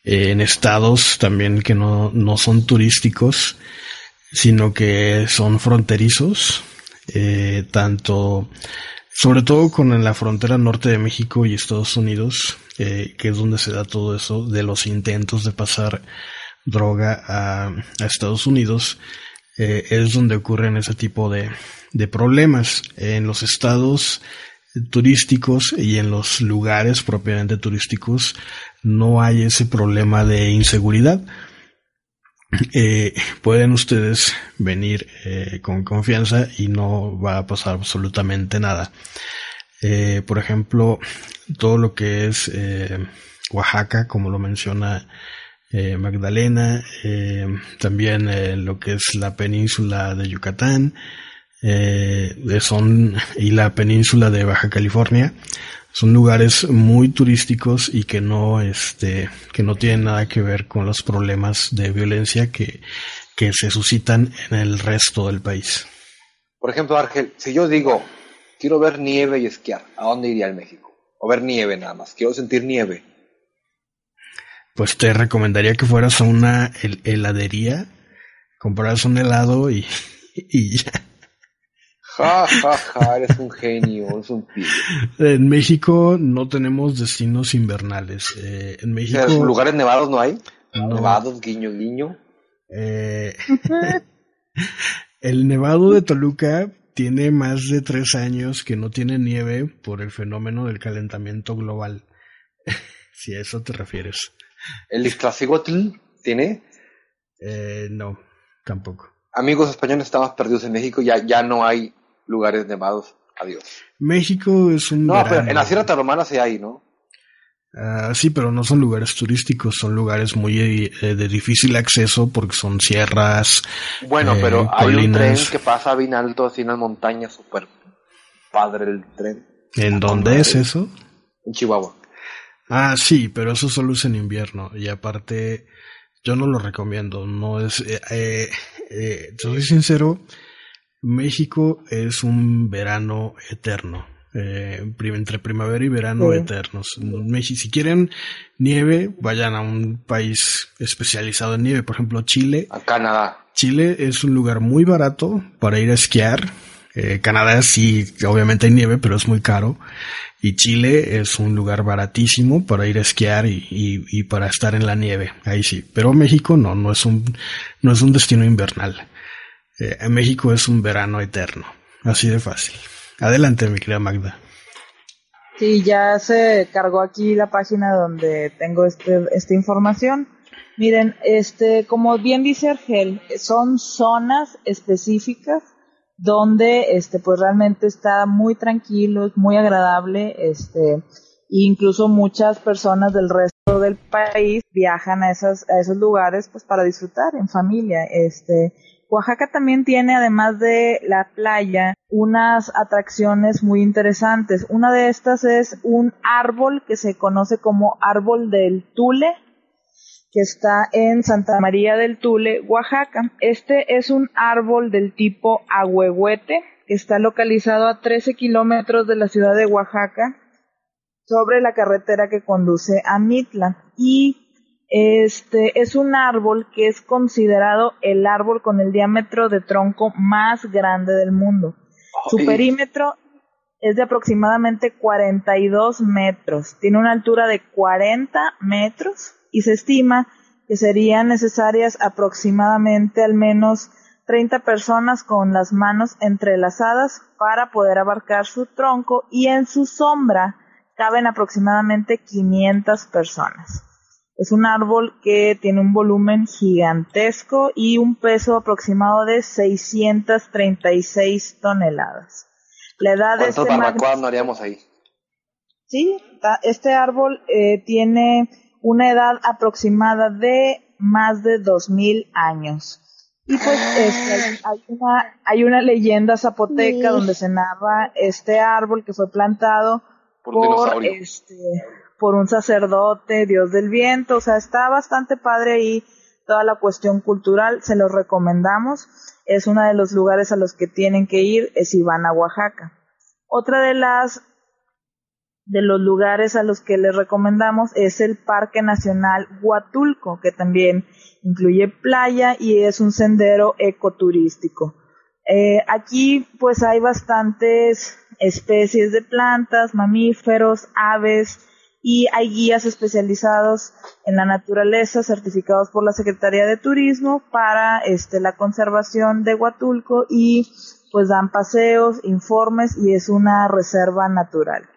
en estados también que no, no son turísticos, sino que son fronterizos, eh, tanto, sobre todo con la frontera norte de México y Estados Unidos, eh, que es donde se da todo eso de los intentos de pasar droga a, Estados Unidos eh, es donde ocurren ese tipo de, de problemas. En los estados turísticos y en los lugares propiamente turísticos no hay ese problema de inseguridad. Eh, pueden ustedes venir eh, con confianza y no va a pasar absolutamente nada. Eh, por ejemplo, todo lo que es eh, Oaxaca, como lo menciona eh, Magdalena, también lo que es la península de Yucatán, son, y la península de Baja California, son lugares muy turísticos y que no, este, que no tienen nada que ver con los problemas de violencia que, que se suscitan en el resto del país. Por ejemplo, Ángel, si yo digo, quiero ver nieve y esquiar, ¿a dónde iría el México? O ver nieve nada más, quiero sentir nieve pues te recomendaría que fueras a una heladería, compraras un helado y, [LAUGHS] y ya. Ja, ja, ja, eres un genio, eres un pillo. En México no tenemos destinos invernales. Eh, en México. ¿Lugares nevados no hay? Nevados, guiño, guiño. Eh, [LAUGHS] el nevado de Toluca tiene más de tres años que no tiene nieve por el fenómeno del calentamiento global. [LAUGHS] si a eso te refieres. ¿El Iztaccíhuatl tiene? Eh, no, tampoco. Amigos españoles, estamos perdidos en México, ya, ya no hay lugares nevados. Adiós. México es un. No, pero en la Sierra Tarahumara sí hay, ¿no? Uh, sí, pero no son lugares turísticos, son lugares muy eh, de difícil acceso porque son sierras. Bueno, eh, pero hay un tren que pasa bien alto, así en las montañas, súper padre el tren. ¿En dónde es eso? En Chihuahua. Ah, sí, pero eso solo es en invierno. Y aparte, yo no lo recomiendo. No es. Eh, eh, eh soy sincero, México es un verano eterno. Eh, entre primavera y verano eternos. Si quieren nieve, vayan a un país especializado en nieve, por ejemplo Chile. A Canadá. Chile es un lugar muy barato para ir a esquiar. Eh, Canadá sí, obviamente hay nieve, pero es muy caro. Y Chile es un lugar baratísimo para ir a esquiar y, y, para estar en la nieve. Ahí sí. Pero México no, no es un, no es un destino invernal. Eh, México es un verano eterno. Así de fácil. Adelante, mi querida Magda. Sí, ya se cargó aquí la página donde tengo este, esta información. Miren, este, como bien dice Argel, son zonas específicas donde este pues realmente está muy tranquilo, es muy agradable, este incluso muchas personas del resto del país viajan a esos a esos lugares pues para disfrutar en familia, este Oaxaca también tiene, además de la playa, unas atracciones muy interesantes. Una de estas es un árbol que se conoce como árbol del Tule, que está en Santa María del Tule, Oaxaca. Este es un árbol del tipo ahuehuete que está localizado a 13 kilómetros de la ciudad de Oaxaca. sobre la carretera que conduce a Mitla y este es un árbol que es considerado el árbol con el diámetro de tronco más grande del mundo. Su perímetro es de aproximadamente 42 metros, tiene una altura de 40 metros y se estima que serían necesarias aproximadamente al menos 30 personas con las manos entrelazadas para poder abarcar su tronco y en su sombra caben aproximadamente 500 personas. Es un árbol que tiene un volumen gigantesco y un peso aproximado de 636 toneladas. La edad de ¿Cuántas este no haríamos ahí? Sí, este árbol eh, tiene una edad aproximada de más de 2000 años. Y pues este, hay, una, hay una leyenda zapoteca donde se narra este árbol que fue plantado Por por, este, por un sacerdote, dios del viento, o sea, está bastante padre ahí toda la cuestión cultural, se los recomendamos, es uno de los lugares a los que tienen que ir, es si van a Oaxaca. Otra de las de los lugares a los que les recomendamos es el Parque Nacional Huatulco, que también incluye playa y es un sendero ecoturístico. Eh, aquí pues hay bastantes especies de plantas, mamíferos, aves y hay guías especializados en la naturaleza certificados por la Secretaría de Turismo para este, la conservación de Huatulco y pues dan paseos, informes y es una reserva natural.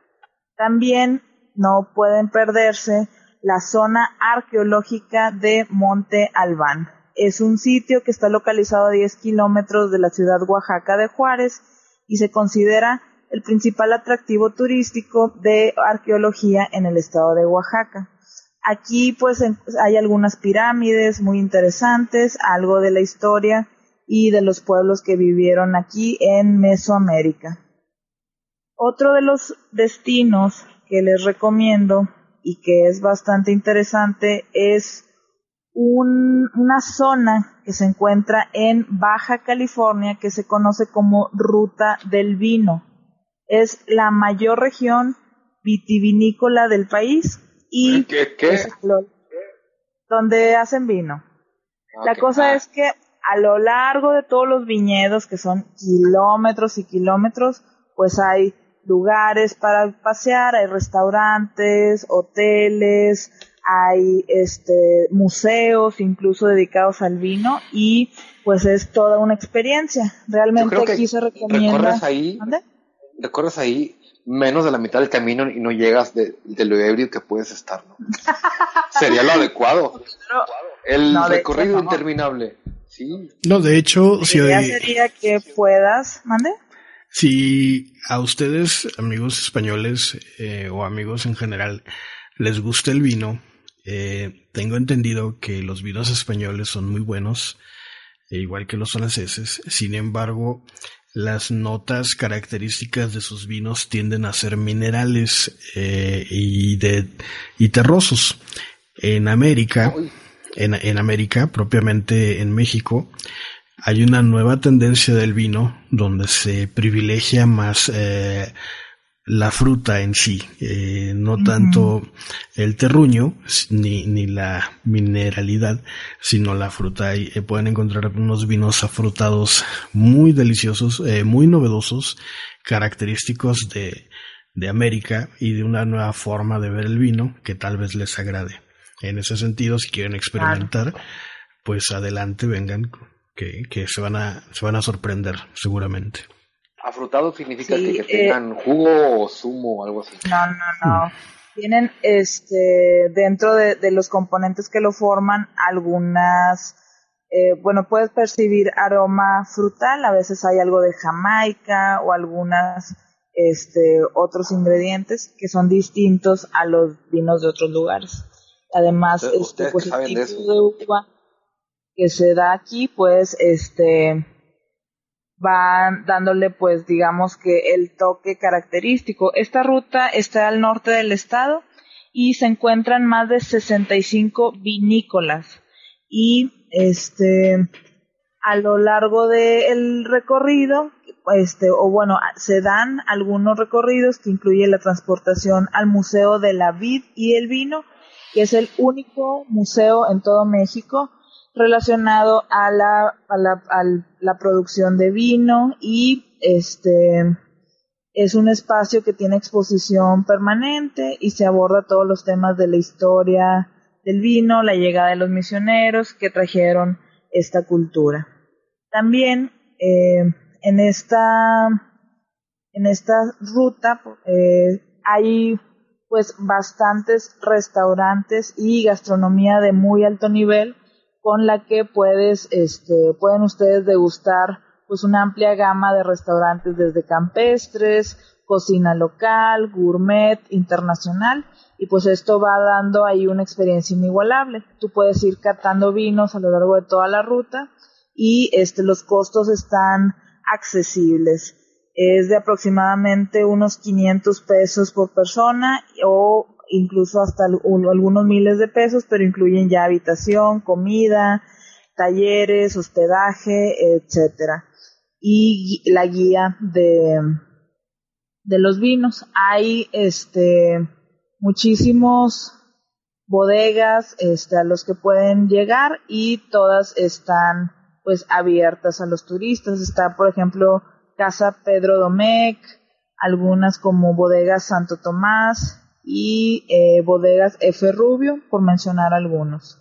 También no pueden perderse la zona arqueológica de Monte Albán. Es un sitio que está localizado a 10 kilómetros de la ciudad Oaxaca de Juárez y se considera el principal atractivo turístico de arqueología en el estado de Oaxaca. Aquí pues hay algunas pirámides muy interesantes, algo de la historia y de los pueblos que vivieron aquí en Mesoamérica. Otro de los destinos que les recomiendo y que es bastante interesante es un- una zona que se encuentra en Baja California que se conoce como Ruta del Vino. Es la mayor región vitivinícola del país y ¿Qué? qué? es lo- donde hacen vino. Ah, La cosa Ah, es que a lo largo de todos los viñedos, que son kilómetros y kilómetros, pues hay lugares para pasear, hay restaurantes, hoteles, hay este museos incluso dedicados al vino y pues es toda una experiencia. Realmente aquí se recomienda. recorres ahí- ¿Mande? Recorres ahí menos de la mitad del camino y no llegas de, de lo ebrio que puedes estar, ¿no? [LAUGHS] Sería lo adecuado. El No, recorrido hecho, interminable. Sí. No, de hecho, si, La idea sería que puedas, ¿mande? si a ustedes, amigos españoles eh, o amigos en general, les gusta el vino, eh, tengo entendido que los vinos españoles son muy buenos, e igual que los franceses. Sin embargo, las notas características de sus vinos tienden a ser minerales eh, y, de, y terrosos. En América, en, en América, propiamente en México, hay una nueva tendencia del vino donde se privilegia más eh, la fruta en sí, eh, no tanto el terruño ni, ni la mineralidad, sino la fruta. Y eh, pueden encontrar unos vinos afrutados muy deliciosos, eh, muy novedosos, característicos de, de América y de una nueva forma de ver el vino que tal vez les agrade. En ese sentido, si quieren experimentar, pues adelante, vengan, que, que se van a, se van a sorprender, seguramente. Afrutado significa Sí, que, que eh, tengan jugo o zumo o algo así. No, no, no. Tienen este dentro de, de los componentes que lo forman algunas, eh, bueno, puedes percibir aroma frutal, a veces hay algo de Jamaica o algunas este otros ingredientes que son distintos a los vinos de otros lugares. Además, este pues el de tipo eso. de uva que se da aquí, pues este van dándole pues digamos que el toque característico. Esta ruta está al norte del estado y se encuentran más de 65 vinícolas y este a lo largo del recorrido, este, o bueno, se dan algunos recorridos que incluyen la transportación al Museo de la Vid y el Vino, que es el único museo en todo México relacionado a la, a la, a la producción de vino y este es un espacio que tiene exposición permanente y se aborda todos los temas de la historia del vino, la llegada de los misioneros que trajeron esta cultura. También eh, en esta en esta ruta eh, hay pues bastantes restaurantes y gastronomía de muy alto nivel con la que puedes este pueden ustedes degustar pues una amplia gama de restaurantes desde campestres, cocina local, gourmet, internacional y pues esto va dando ahí una experiencia inigualable. Tú puedes ir catando vinos a lo largo de toda la ruta y este, los costos están accesibles. Es de aproximadamente unos 500 pesos por persona o incluso hasta algunos miles de pesos, pero incluyen ya habitación, comida, talleres, hospedaje, etcétera. Y la guía de, de los vinos. Hay este muchísimos bodegas este, a los que pueden llegar y todas están pues abiertas a los turistas. Está, por ejemplo, Casa Pedro Domecq, algunas como Bodegas Santo Tomás y eh, Bodegas F. Rubio, por mencionar algunos.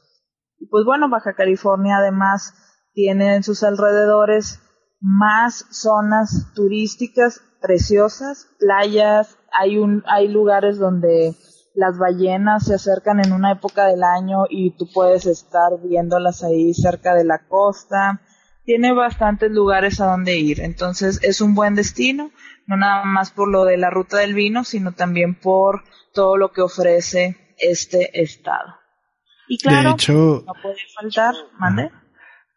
Y pues bueno, Baja California además tiene en sus alrededores más zonas turísticas preciosas, playas, hay un hay lugares donde las ballenas se acercan en una época del año y tú puedes estar viéndolas ahí cerca de la costa. Tiene bastantes lugares a donde ir, entonces es un buen destino, no nada más por lo de la ruta del vino, sino también por todo lo que ofrece este estado. Y claro, de hecho, no puede faltar, mande.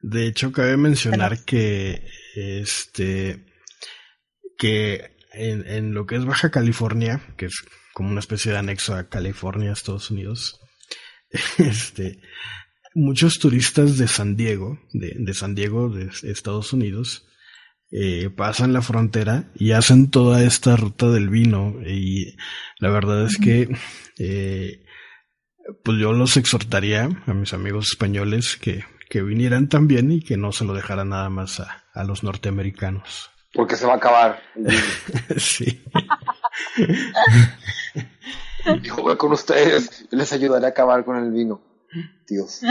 De hecho, cabe mencionar que este que en, en lo que es Baja California, que es como una especie de anexo a California, Estados Unidos. [LAUGHS] Este, muchos turistas de San Diego, de, San Diego, de Estados Unidos, eh, pasan la frontera y hacen toda esta ruta del vino. Y la verdad es que, eh, pues yo los exhortaría a mis amigos españoles que, que vinieran también y que no se lo dejaran nada más a, a los norteamericanos. Porque se va a acabar. [LAUGHS] sí. [LAUGHS] Dijo, voy con ustedes, les ayudaré a acabar con el vino. Dios.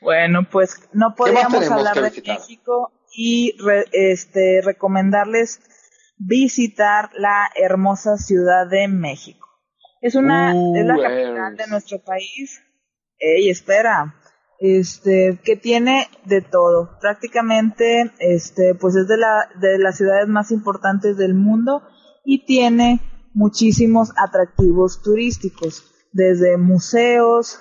bueno, pues no podríamos hablar de México y este, recomendarles visitar la hermosa ciudad de México. Es una, es la capital de nuestro país. Ey, espera, este, que tiene de todo. Prácticamente, este, pues es de la, de las ciudades más importantes del mundo y tiene muchísimos atractivos turísticos, desde museos,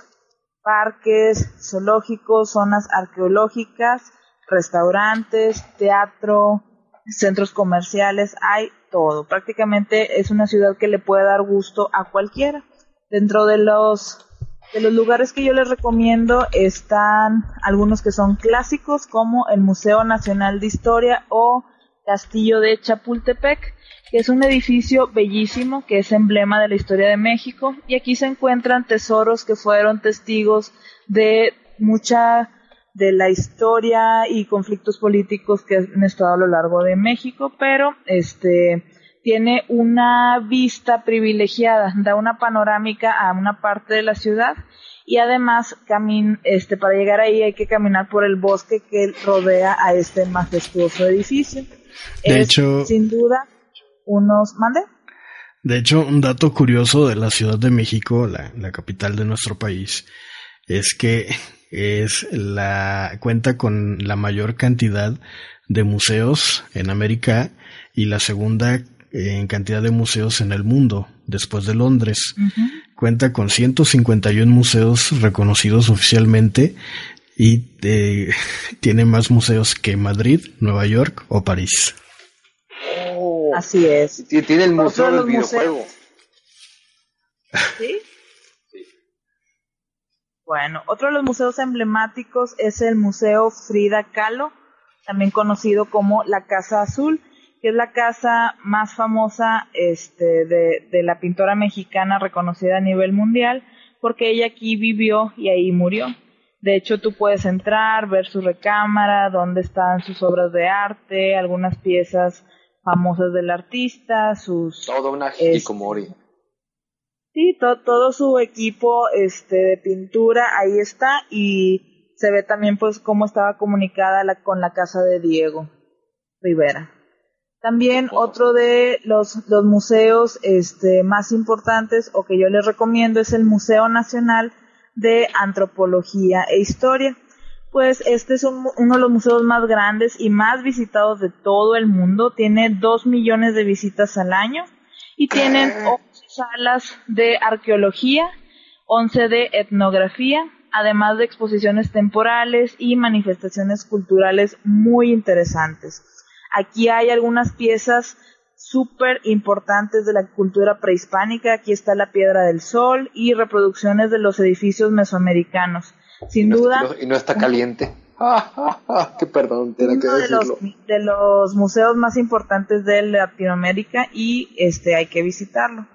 parques, zoológicos, zonas arqueológicas, restaurantes, teatro, centros comerciales, hay todo. Prácticamente es una ciudad que le puede dar gusto a cualquiera. Dentro de los de los lugares que yo les recomiendo están algunos que son clásicos como el Museo Nacional de Historia o Castillo de Chapultepec, que es un edificio bellísimo que es emblema de la historia de México y aquí se encuentran tesoros que fueron testigos de mucha de la historia y conflictos políticos que han estado a lo largo de México, pero este tiene una vista privilegiada, da una panorámica a una parte de la ciudad y además camin, este, para llegar ahí hay que caminar por el bosque que rodea a este majestuoso edificio. De hecho, sin duda, unos... ¿Mande? De hecho, un dato curioso de la Ciudad de México, la, la capital de nuestro país, es que es la cuenta con la mayor cantidad de museos en América y la segunda en cantidad de museos en el mundo, después de Londres. Cuenta con 151 museos reconocidos oficialmente y eh, [LAUGHS] tiene más museos que Madrid, Nueva York o París. Oh. Así es. Tiene el museo del videojuego. ¿Sí? Bueno, otro de los museos emblemáticos es el Museo Frida Kahlo, también conocido como la Casa Azul, que es la casa más famosa este, de, de la pintora mexicana reconocida a nivel mundial, porque ella aquí vivió y ahí murió. De hecho, tú puedes entrar, ver su recámara, dónde están sus obras de arte, algunas piezas famosas del artista, sus... Todo una Este. Sí, to- todo su equipo este, de pintura ahí está y se ve también pues cómo estaba comunicada la- con la casa de Diego Rivera. También otro de los, los museos este, más importantes o que yo les recomiendo es el Museo Nacional de Antropología e Historia. Pues este es un uno de los museos más grandes y más visitados de todo el mundo. Tiene dos millones de visitas al año y tienen 11 salas de arqueología, 11 de etnografía, además de exposiciones temporales y manifestaciones culturales muy interesantes. Aquí hay algunas piezas súper importantes de la cultura prehispánica. Aquí está la Piedra del Sol y reproducciones de los edificios mesoamericanos. Sin Y no- duda, y no, y no está caliente. [LAUGHS] Qué perdón, tenía que uno de decirlo. los, de los museos más importantes de Latinoamérica y este hay que visitarlo.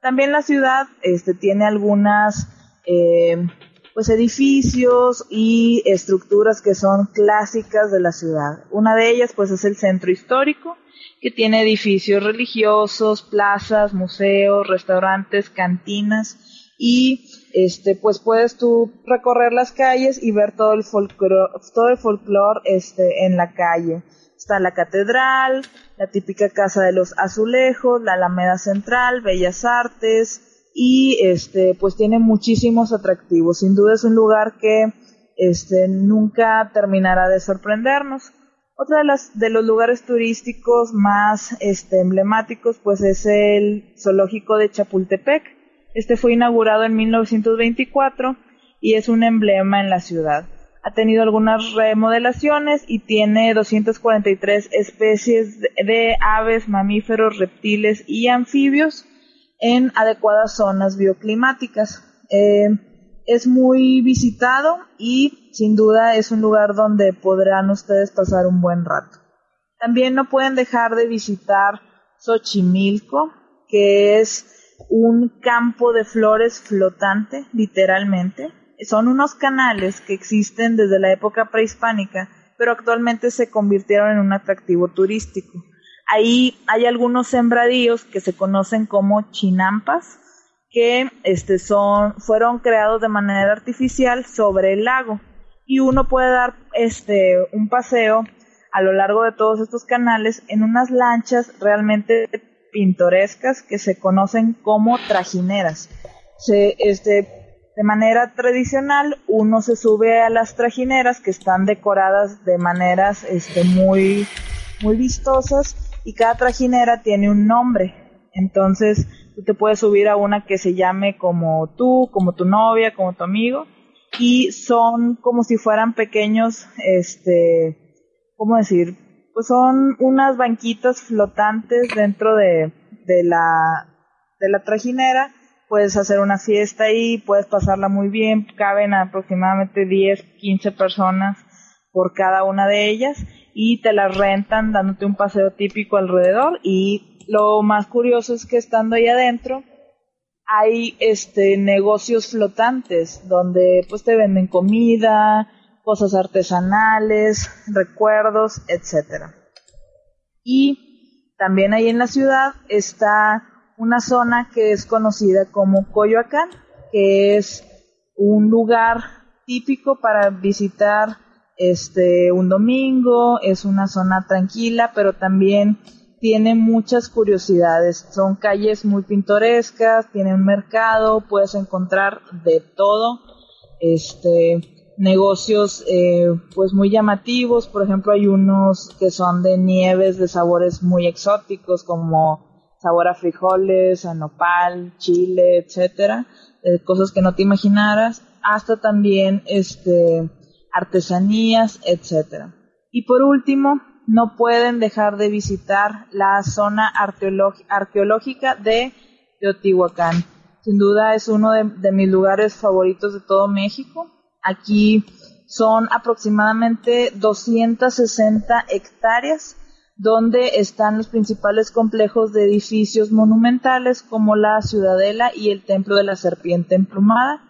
También la ciudad este tiene algunas eh, pues edificios y estructuras que son clásicas de la ciudad. Una de ellas pues es el centro histórico que tiene edificios religiosos, plazas, museos, restaurantes, cantinas y este pues puedes tú recorrer las calles y ver todo el folclore todo el folclore este en la calle. Está la catedral la típica casa de los azulejos la alameda central bellas artes y este pues tiene muchísimos atractivos. Sin duda es un lugar que este nunca terminará de sorprendernos otro de, las, de los lugares turísticos más este, emblemáticos pues es el zoológico de Chapultepec. Este fue inaugurado en 1924 y es un emblema en la ciudad. Ha tenido algunas remodelaciones y tiene 243 especies de, aves, mamíferos, reptiles y anfibios en adecuadas zonas bioclimáticas. Eh, es muy visitado y sin duda es un lugar donde podrán ustedes pasar un buen rato. También no pueden dejar de visitar Xochimilco, que es un campo de flores flotante, literalmente. Son unos canales que existen desde la época prehispánica, pero actualmente se convirtieron en un atractivo turístico. Ahí hay algunos sembradíos que se conocen como chinampas, que este son fueron creados de manera artificial sobre el lago y uno puede dar este un paseo a lo largo de todos estos canales en unas lanchas realmente pintorescas que se conocen como trajineras. Se, este, de manera tradicional uno se sube a las trajineras que están decoradas de maneras este, muy, muy vistosas y cada trajinera tiene un nombre. Entonces, te puedes subir a una que se llame como tú, como tu novia, como tu amigo, y son como si fueran pequeños, este, ¿cómo decir? Pues son unas banquitas flotantes dentro de, de la, de la trajinera, puedes hacer una fiesta ahí, puedes pasarla muy bien, caben aproximadamente 10, 15 personas por cada una de ellas y te las rentan dándote un paseo típico alrededor y lo más curioso es que estando ahí adentro hay este negocios flotantes donde pues te venden comida, cosas artesanales, recuerdos, etcétera. Y también ahí en la ciudad está una zona que es conocida como Coyoacán, que es un lugar típico para visitar este un domingo, es una zona tranquila, pero también tiene muchas curiosidades. Son calles muy pintorescas, tiene un mercado, puedes encontrar de todo, este negocios eh, pues muy llamativos, por ejemplo hay unos que son de nieves de sabores muy exóticos como sabor a frijoles, a nopal, chile, etcétera, eh, cosas que no te imaginaras, hasta también este artesanías, etcétera. Y por último, no pueden dejar de visitar la zona arqueológica de Teotihuacán. sin duda es uno de, mis lugares favoritos de todo México. Aquí son aproximadamente 260 hectáreas donde están los principales complejos de edificios monumentales como la Ciudadela y el Templo de la Serpiente Emplumada.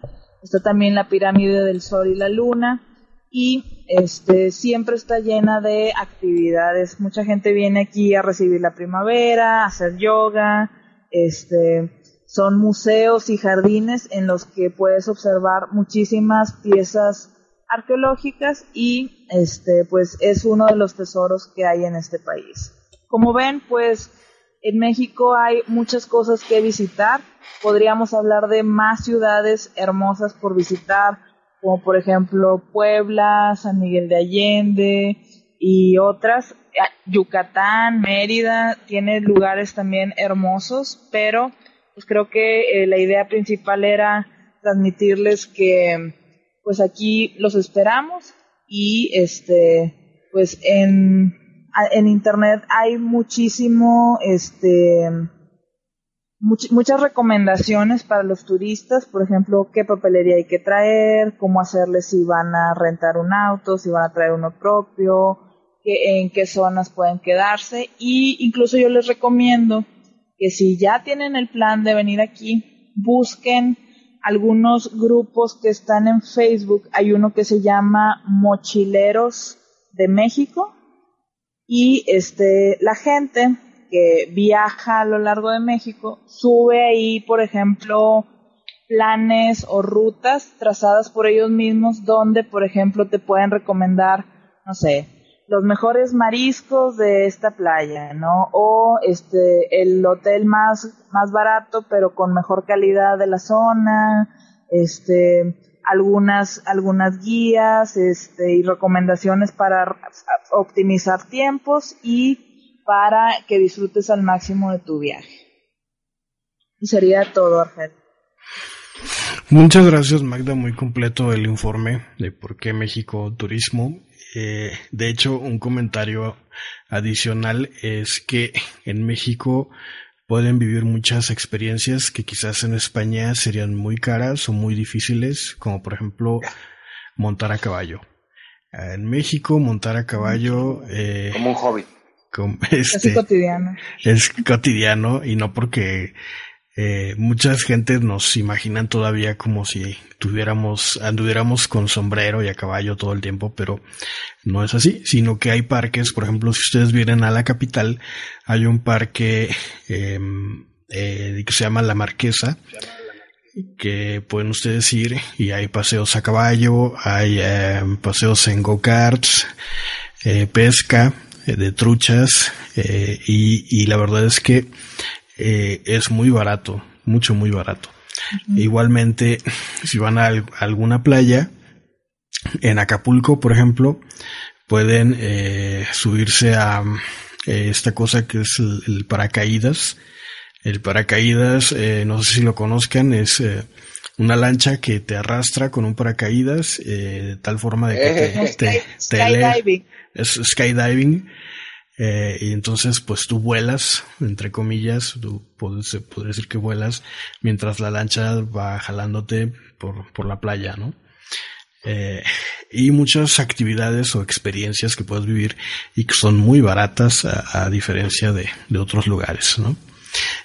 Está también la Pirámide del Sol y la Luna y este siempre está llena de actividades. Mucha gente viene aquí a recibir la primavera, a hacer yoga, este son museos y jardines en los que puedes observar muchísimas piezas arqueológicas y este pues es uno de los tesoros que hay en este país. Como ven, pues en México hay muchas cosas que visitar. Podríamos hablar de más ciudades hermosas por visitar, como por ejemplo Puebla, San Miguel de Allende y otras. Yucatán, Mérida, tiene lugares también hermosos, pero pues creo que eh, la idea principal era transmitirles que pues aquí los esperamos y este pues en, en internet hay muchísimo este muchas recomendaciones para los turistas, por ejemplo, qué papelería hay que traer, cómo hacerles si van a rentar un auto, si van a traer uno propio, en qué zonas pueden quedarse y incluso yo les recomiendo que si ya tienen el plan de venir aquí, busquen algunos grupos que están en Facebook. Hay uno que se llama Mochileros de México y este la gente que viaja a lo largo de México sube ahí, por ejemplo, planes o rutas trazadas por ellos mismos donde, por ejemplo, te pueden recomendar, no sé, los mejores mariscos de esta playa, ¿no? O este el hotel más más barato pero con mejor calidad de la zona, este algunas algunas guías, este y recomendaciones para optimizar tiempos y para que disfrutes al máximo de tu viaje. Y sería todo, Argel. Muchas gracias, Magda. Muy completo el informe de por qué México Turismo eh, de hecho, un comentario adicional es que en México pueden vivir muchas experiencias que quizás en España serían muy caras o muy difíciles, como por ejemplo montar a caballo. En México montar a caballo... Eh, como un hobby. [LAUGHS] este, es cotidiano. Es cotidiano y no porque eh, muchas gentes nos imaginan todavía como si tuviéramos, anduviéramos con sombrero y a caballo todo el tiempo, pero no es así, sino que hay parques, por ejemplo, si ustedes vienen a la capital, hay un parque em, eh, que se llama La Marquesa, que pueden ustedes ir y hay paseos a caballo, hay em, paseos en go-karts, eh, pesca de truchas y, y la verdad es que eh, es muy barato, mucho, muy barato. Igualmente, si van a, alguna playa, en Acapulco, por ejemplo, pueden eh, subirse a eh, esta cosa que es el, paracaídas. El paracaídas, no sé si lo conozcan, es una lancha que te arrastra con un paracaídas de tal forma de que te, skydiving. es skydiving eh, y entonces, pues tú vuelas, entre comillas, tú puedes, decir que vuelas mientras la lancha va jalándote por, por la playa, ¿no? Eh, y muchas actividades o experiencias que puedes vivir y que son muy baratas a, diferencia de, de, otros lugares, ¿no?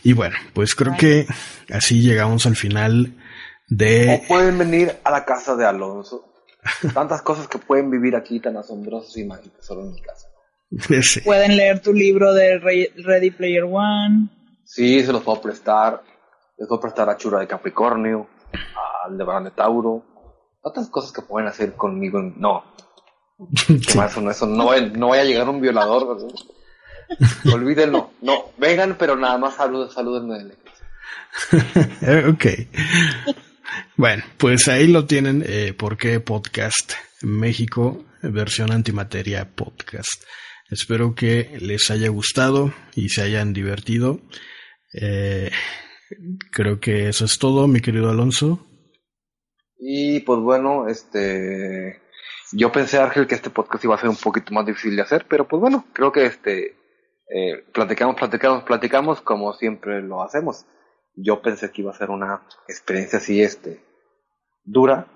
Y bueno, pues creo que así llegamos al final de... O pueden venir a la casa de Alonso. Tantas cosas que pueden vivir aquí tan asombrosas y mágicas solo en mi casa. [LAUGHS] Pueden leer tu libro de Ready Player One. Sí, se los puedo prestar. Les puedo prestar a Chura de Capricornio, al de de Tauro. Otras cosas que pueden hacer conmigo. [LAUGHS] No. Eso, no, eso no, vaya, a llegar un violador. [LAUGHS] Olvídenlo. No, vengan, pero nada más saluden, salúdenme. ok. Bueno, pues ahí lo tienen. Eh, ¿Por qué podcast México? Versión antimateria podcast. Espero que les haya gustado y se hayan divertido. Eh, creo que eso es todo, mi querido Alonso. Y pues bueno, este, yo pensé Ángel que este podcast iba a ser un poquito más difícil de hacer, pero pues bueno, creo que este, eh, platicamos, platicamos, platicamos como siempre lo hacemos. Yo pensé que iba a ser una experiencia así, este, dura,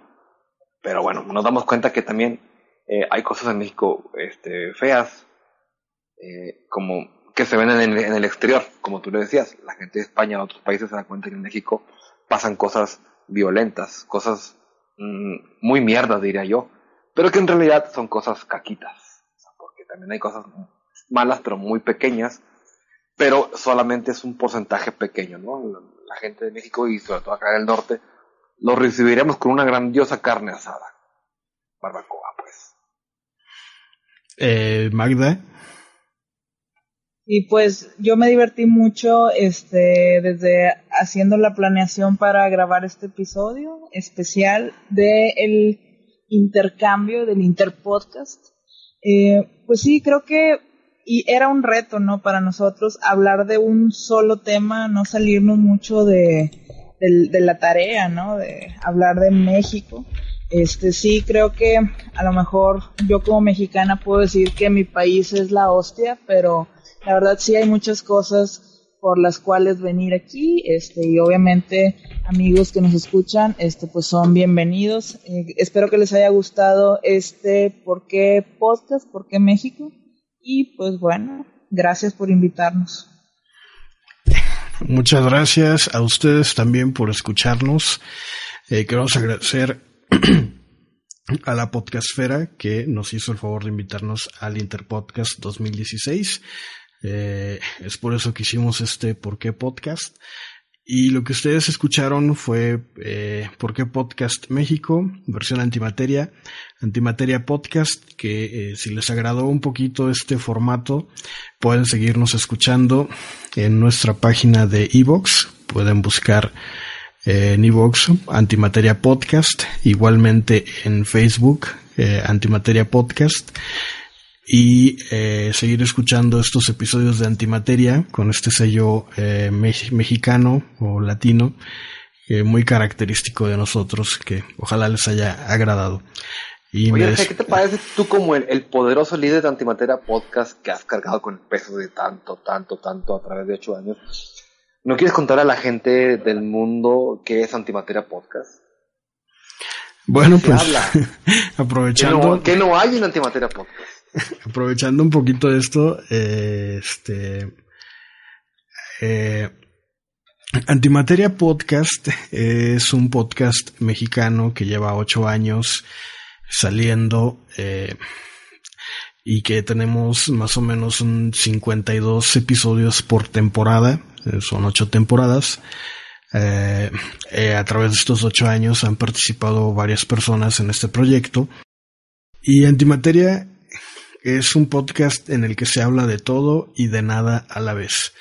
pero bueno, nos damos cuenta que también eh, hay cosas en México este, feas, eh, como que se ven en el, exterior, como tú le decías, la gente de España o otros países se dan cuenta que en México pasan cosas violentas, cosas mmm, muy mierdas, diría yo, pero que en realidad son cosas caquitas, porque también hay cosas malas, pero muy pequeñas, pero solamente es un porcentaje pequeño, ¿no? La, la gente de México y sobre todo acá en el norte lo recibiríamos con una grandiosa carne asada. Barbacoa, pues. Eh, Magda. Y pues yo me divertí mucho este, desde haciendo la planeación para grabar este episodio especial del el intercambio, del interpodcast. Eh, pues sí, creo que y era un reto, ¿no? Para nosotros hablar de un solo tema, no salirnos mucho de, de, la tarea, ¿no? De hablar de México. Este sí creo que a lo mejor yo como mexicana puedo decir que mi país es la hostia, pero la verdad sí hay muchas cosas por las cuales venir aquí, este, y obviamente amigos que nos escuchan, este, pues son bienvenidos. Eh, espero que les haya gustado este ¿Por qué podcast? ¿Por qué México? Y pues bueno, gracias por invitarnos. Muchas gracias a ustedes también por escucharnos. Eh, queremos agradecer [CLEARS THROAT] a la podcastfera que nos hizo el favor de invitarnos al Interpodcast 2016. Eh, es por eso que hicimos este ¿Por qué podcast? Y lo que ustedes escucharon fue eh, ¿Por qué Podcast México? Versión antimateria. Antimateria Podcast, que eh, si les agradó un poquito este formato, pueden seguirnos escuchando en nuestra página de Evox. Pueden buscar eh, en Evox Antimateria Podcast, igualmente en Facebook Antimateria Podcast y eh, seguir escuchando estos episodios de Antimateria con este sello eh, me mexicano o latino eh, muy característico de nosotros que ojalá les haya agradado. Y Oye, ¿qué te parece tú como el, el, poderoso líder de Antimateria Podcast que has cargado con el peso de tanto, tanto, tanto a través de ocho años? ¿No quieres contar a la gente del mundo qué es Antimateria Podcast? Bueno, pues [LAUGHS] aprovechando... ¿Qué no, ¿Qué no hay en Antimateria Podcast? [LAUGHS] aprovechando un poquito de esto, eh, este, eh, Antimateria Podcast [LAUGHS] es un podcast mexicano que lleva ocho años saliendo eh, y que tenemos más o menos un 52 episodios por temporada, son ocho temporadas. A través de estos ocho años han participado varias personas en este proyecto y Antimateria es un podcast en el que se habla de todo y de nada a la vez.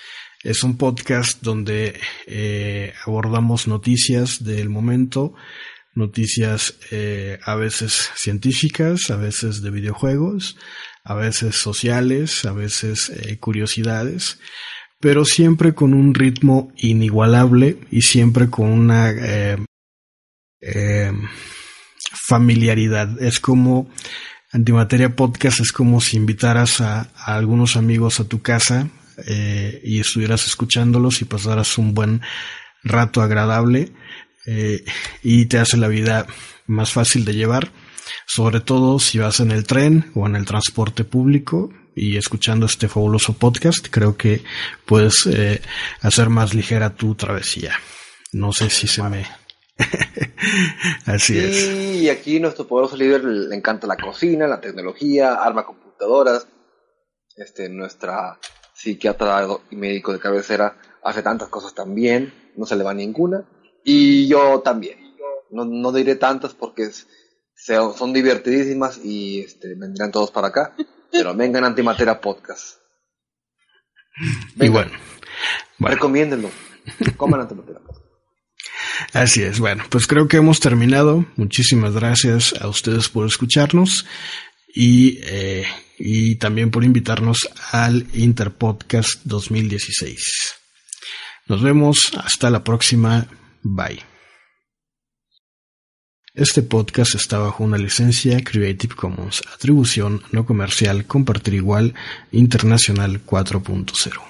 Es un podcast donde eh, abordamos noticias del momento, noticias eh, a veces científicas, a veces de videojuegos, a veces sociales, a veces eh, curiosidades, pero siempre con un ritmo inigualable y siempre con una eh, familiaridad. Es como Antimateria Podcast es como si invitaras a, algunos amigos a tu casa eh, y estuvieras escuchándolos y pasaras un buen rato agradable eh, y te hace la vida más fácil de llevar, sobre todo si vas en el tren o en el transporte público y escuchando este fabuloso podcast, creo que puedes eh, hacer más ligera tu travesía. No sé si se me [LAUGHS] Así es. Y aquí nuestro poderoso líder le encanta la cocina, la tecnología, arma computadoras. Este, nuestra psiquiatra y médico de cabecera hace tantas cosas también, no se le va ninguna. Y yo también. No, no diré tantas porque es, son divertidísimas y este, vendrán todos para acá. Pero vengan Antimatera Podcast. Vengan. Y bueno, bueno. Recomiéndenlo. Coman Antimatera Podcast. Así es, bueno, pues creo que hemos terminado. Muchísimas gracias a ustedes por escucharnos y, eh, y también por invitarnos al Interpodcast 2016. Nos vemos hasta la próxima. Bye. Este podcast está bajo una licencia Creative Commons, atribución no comercial, compartir igual, internacional 4.0.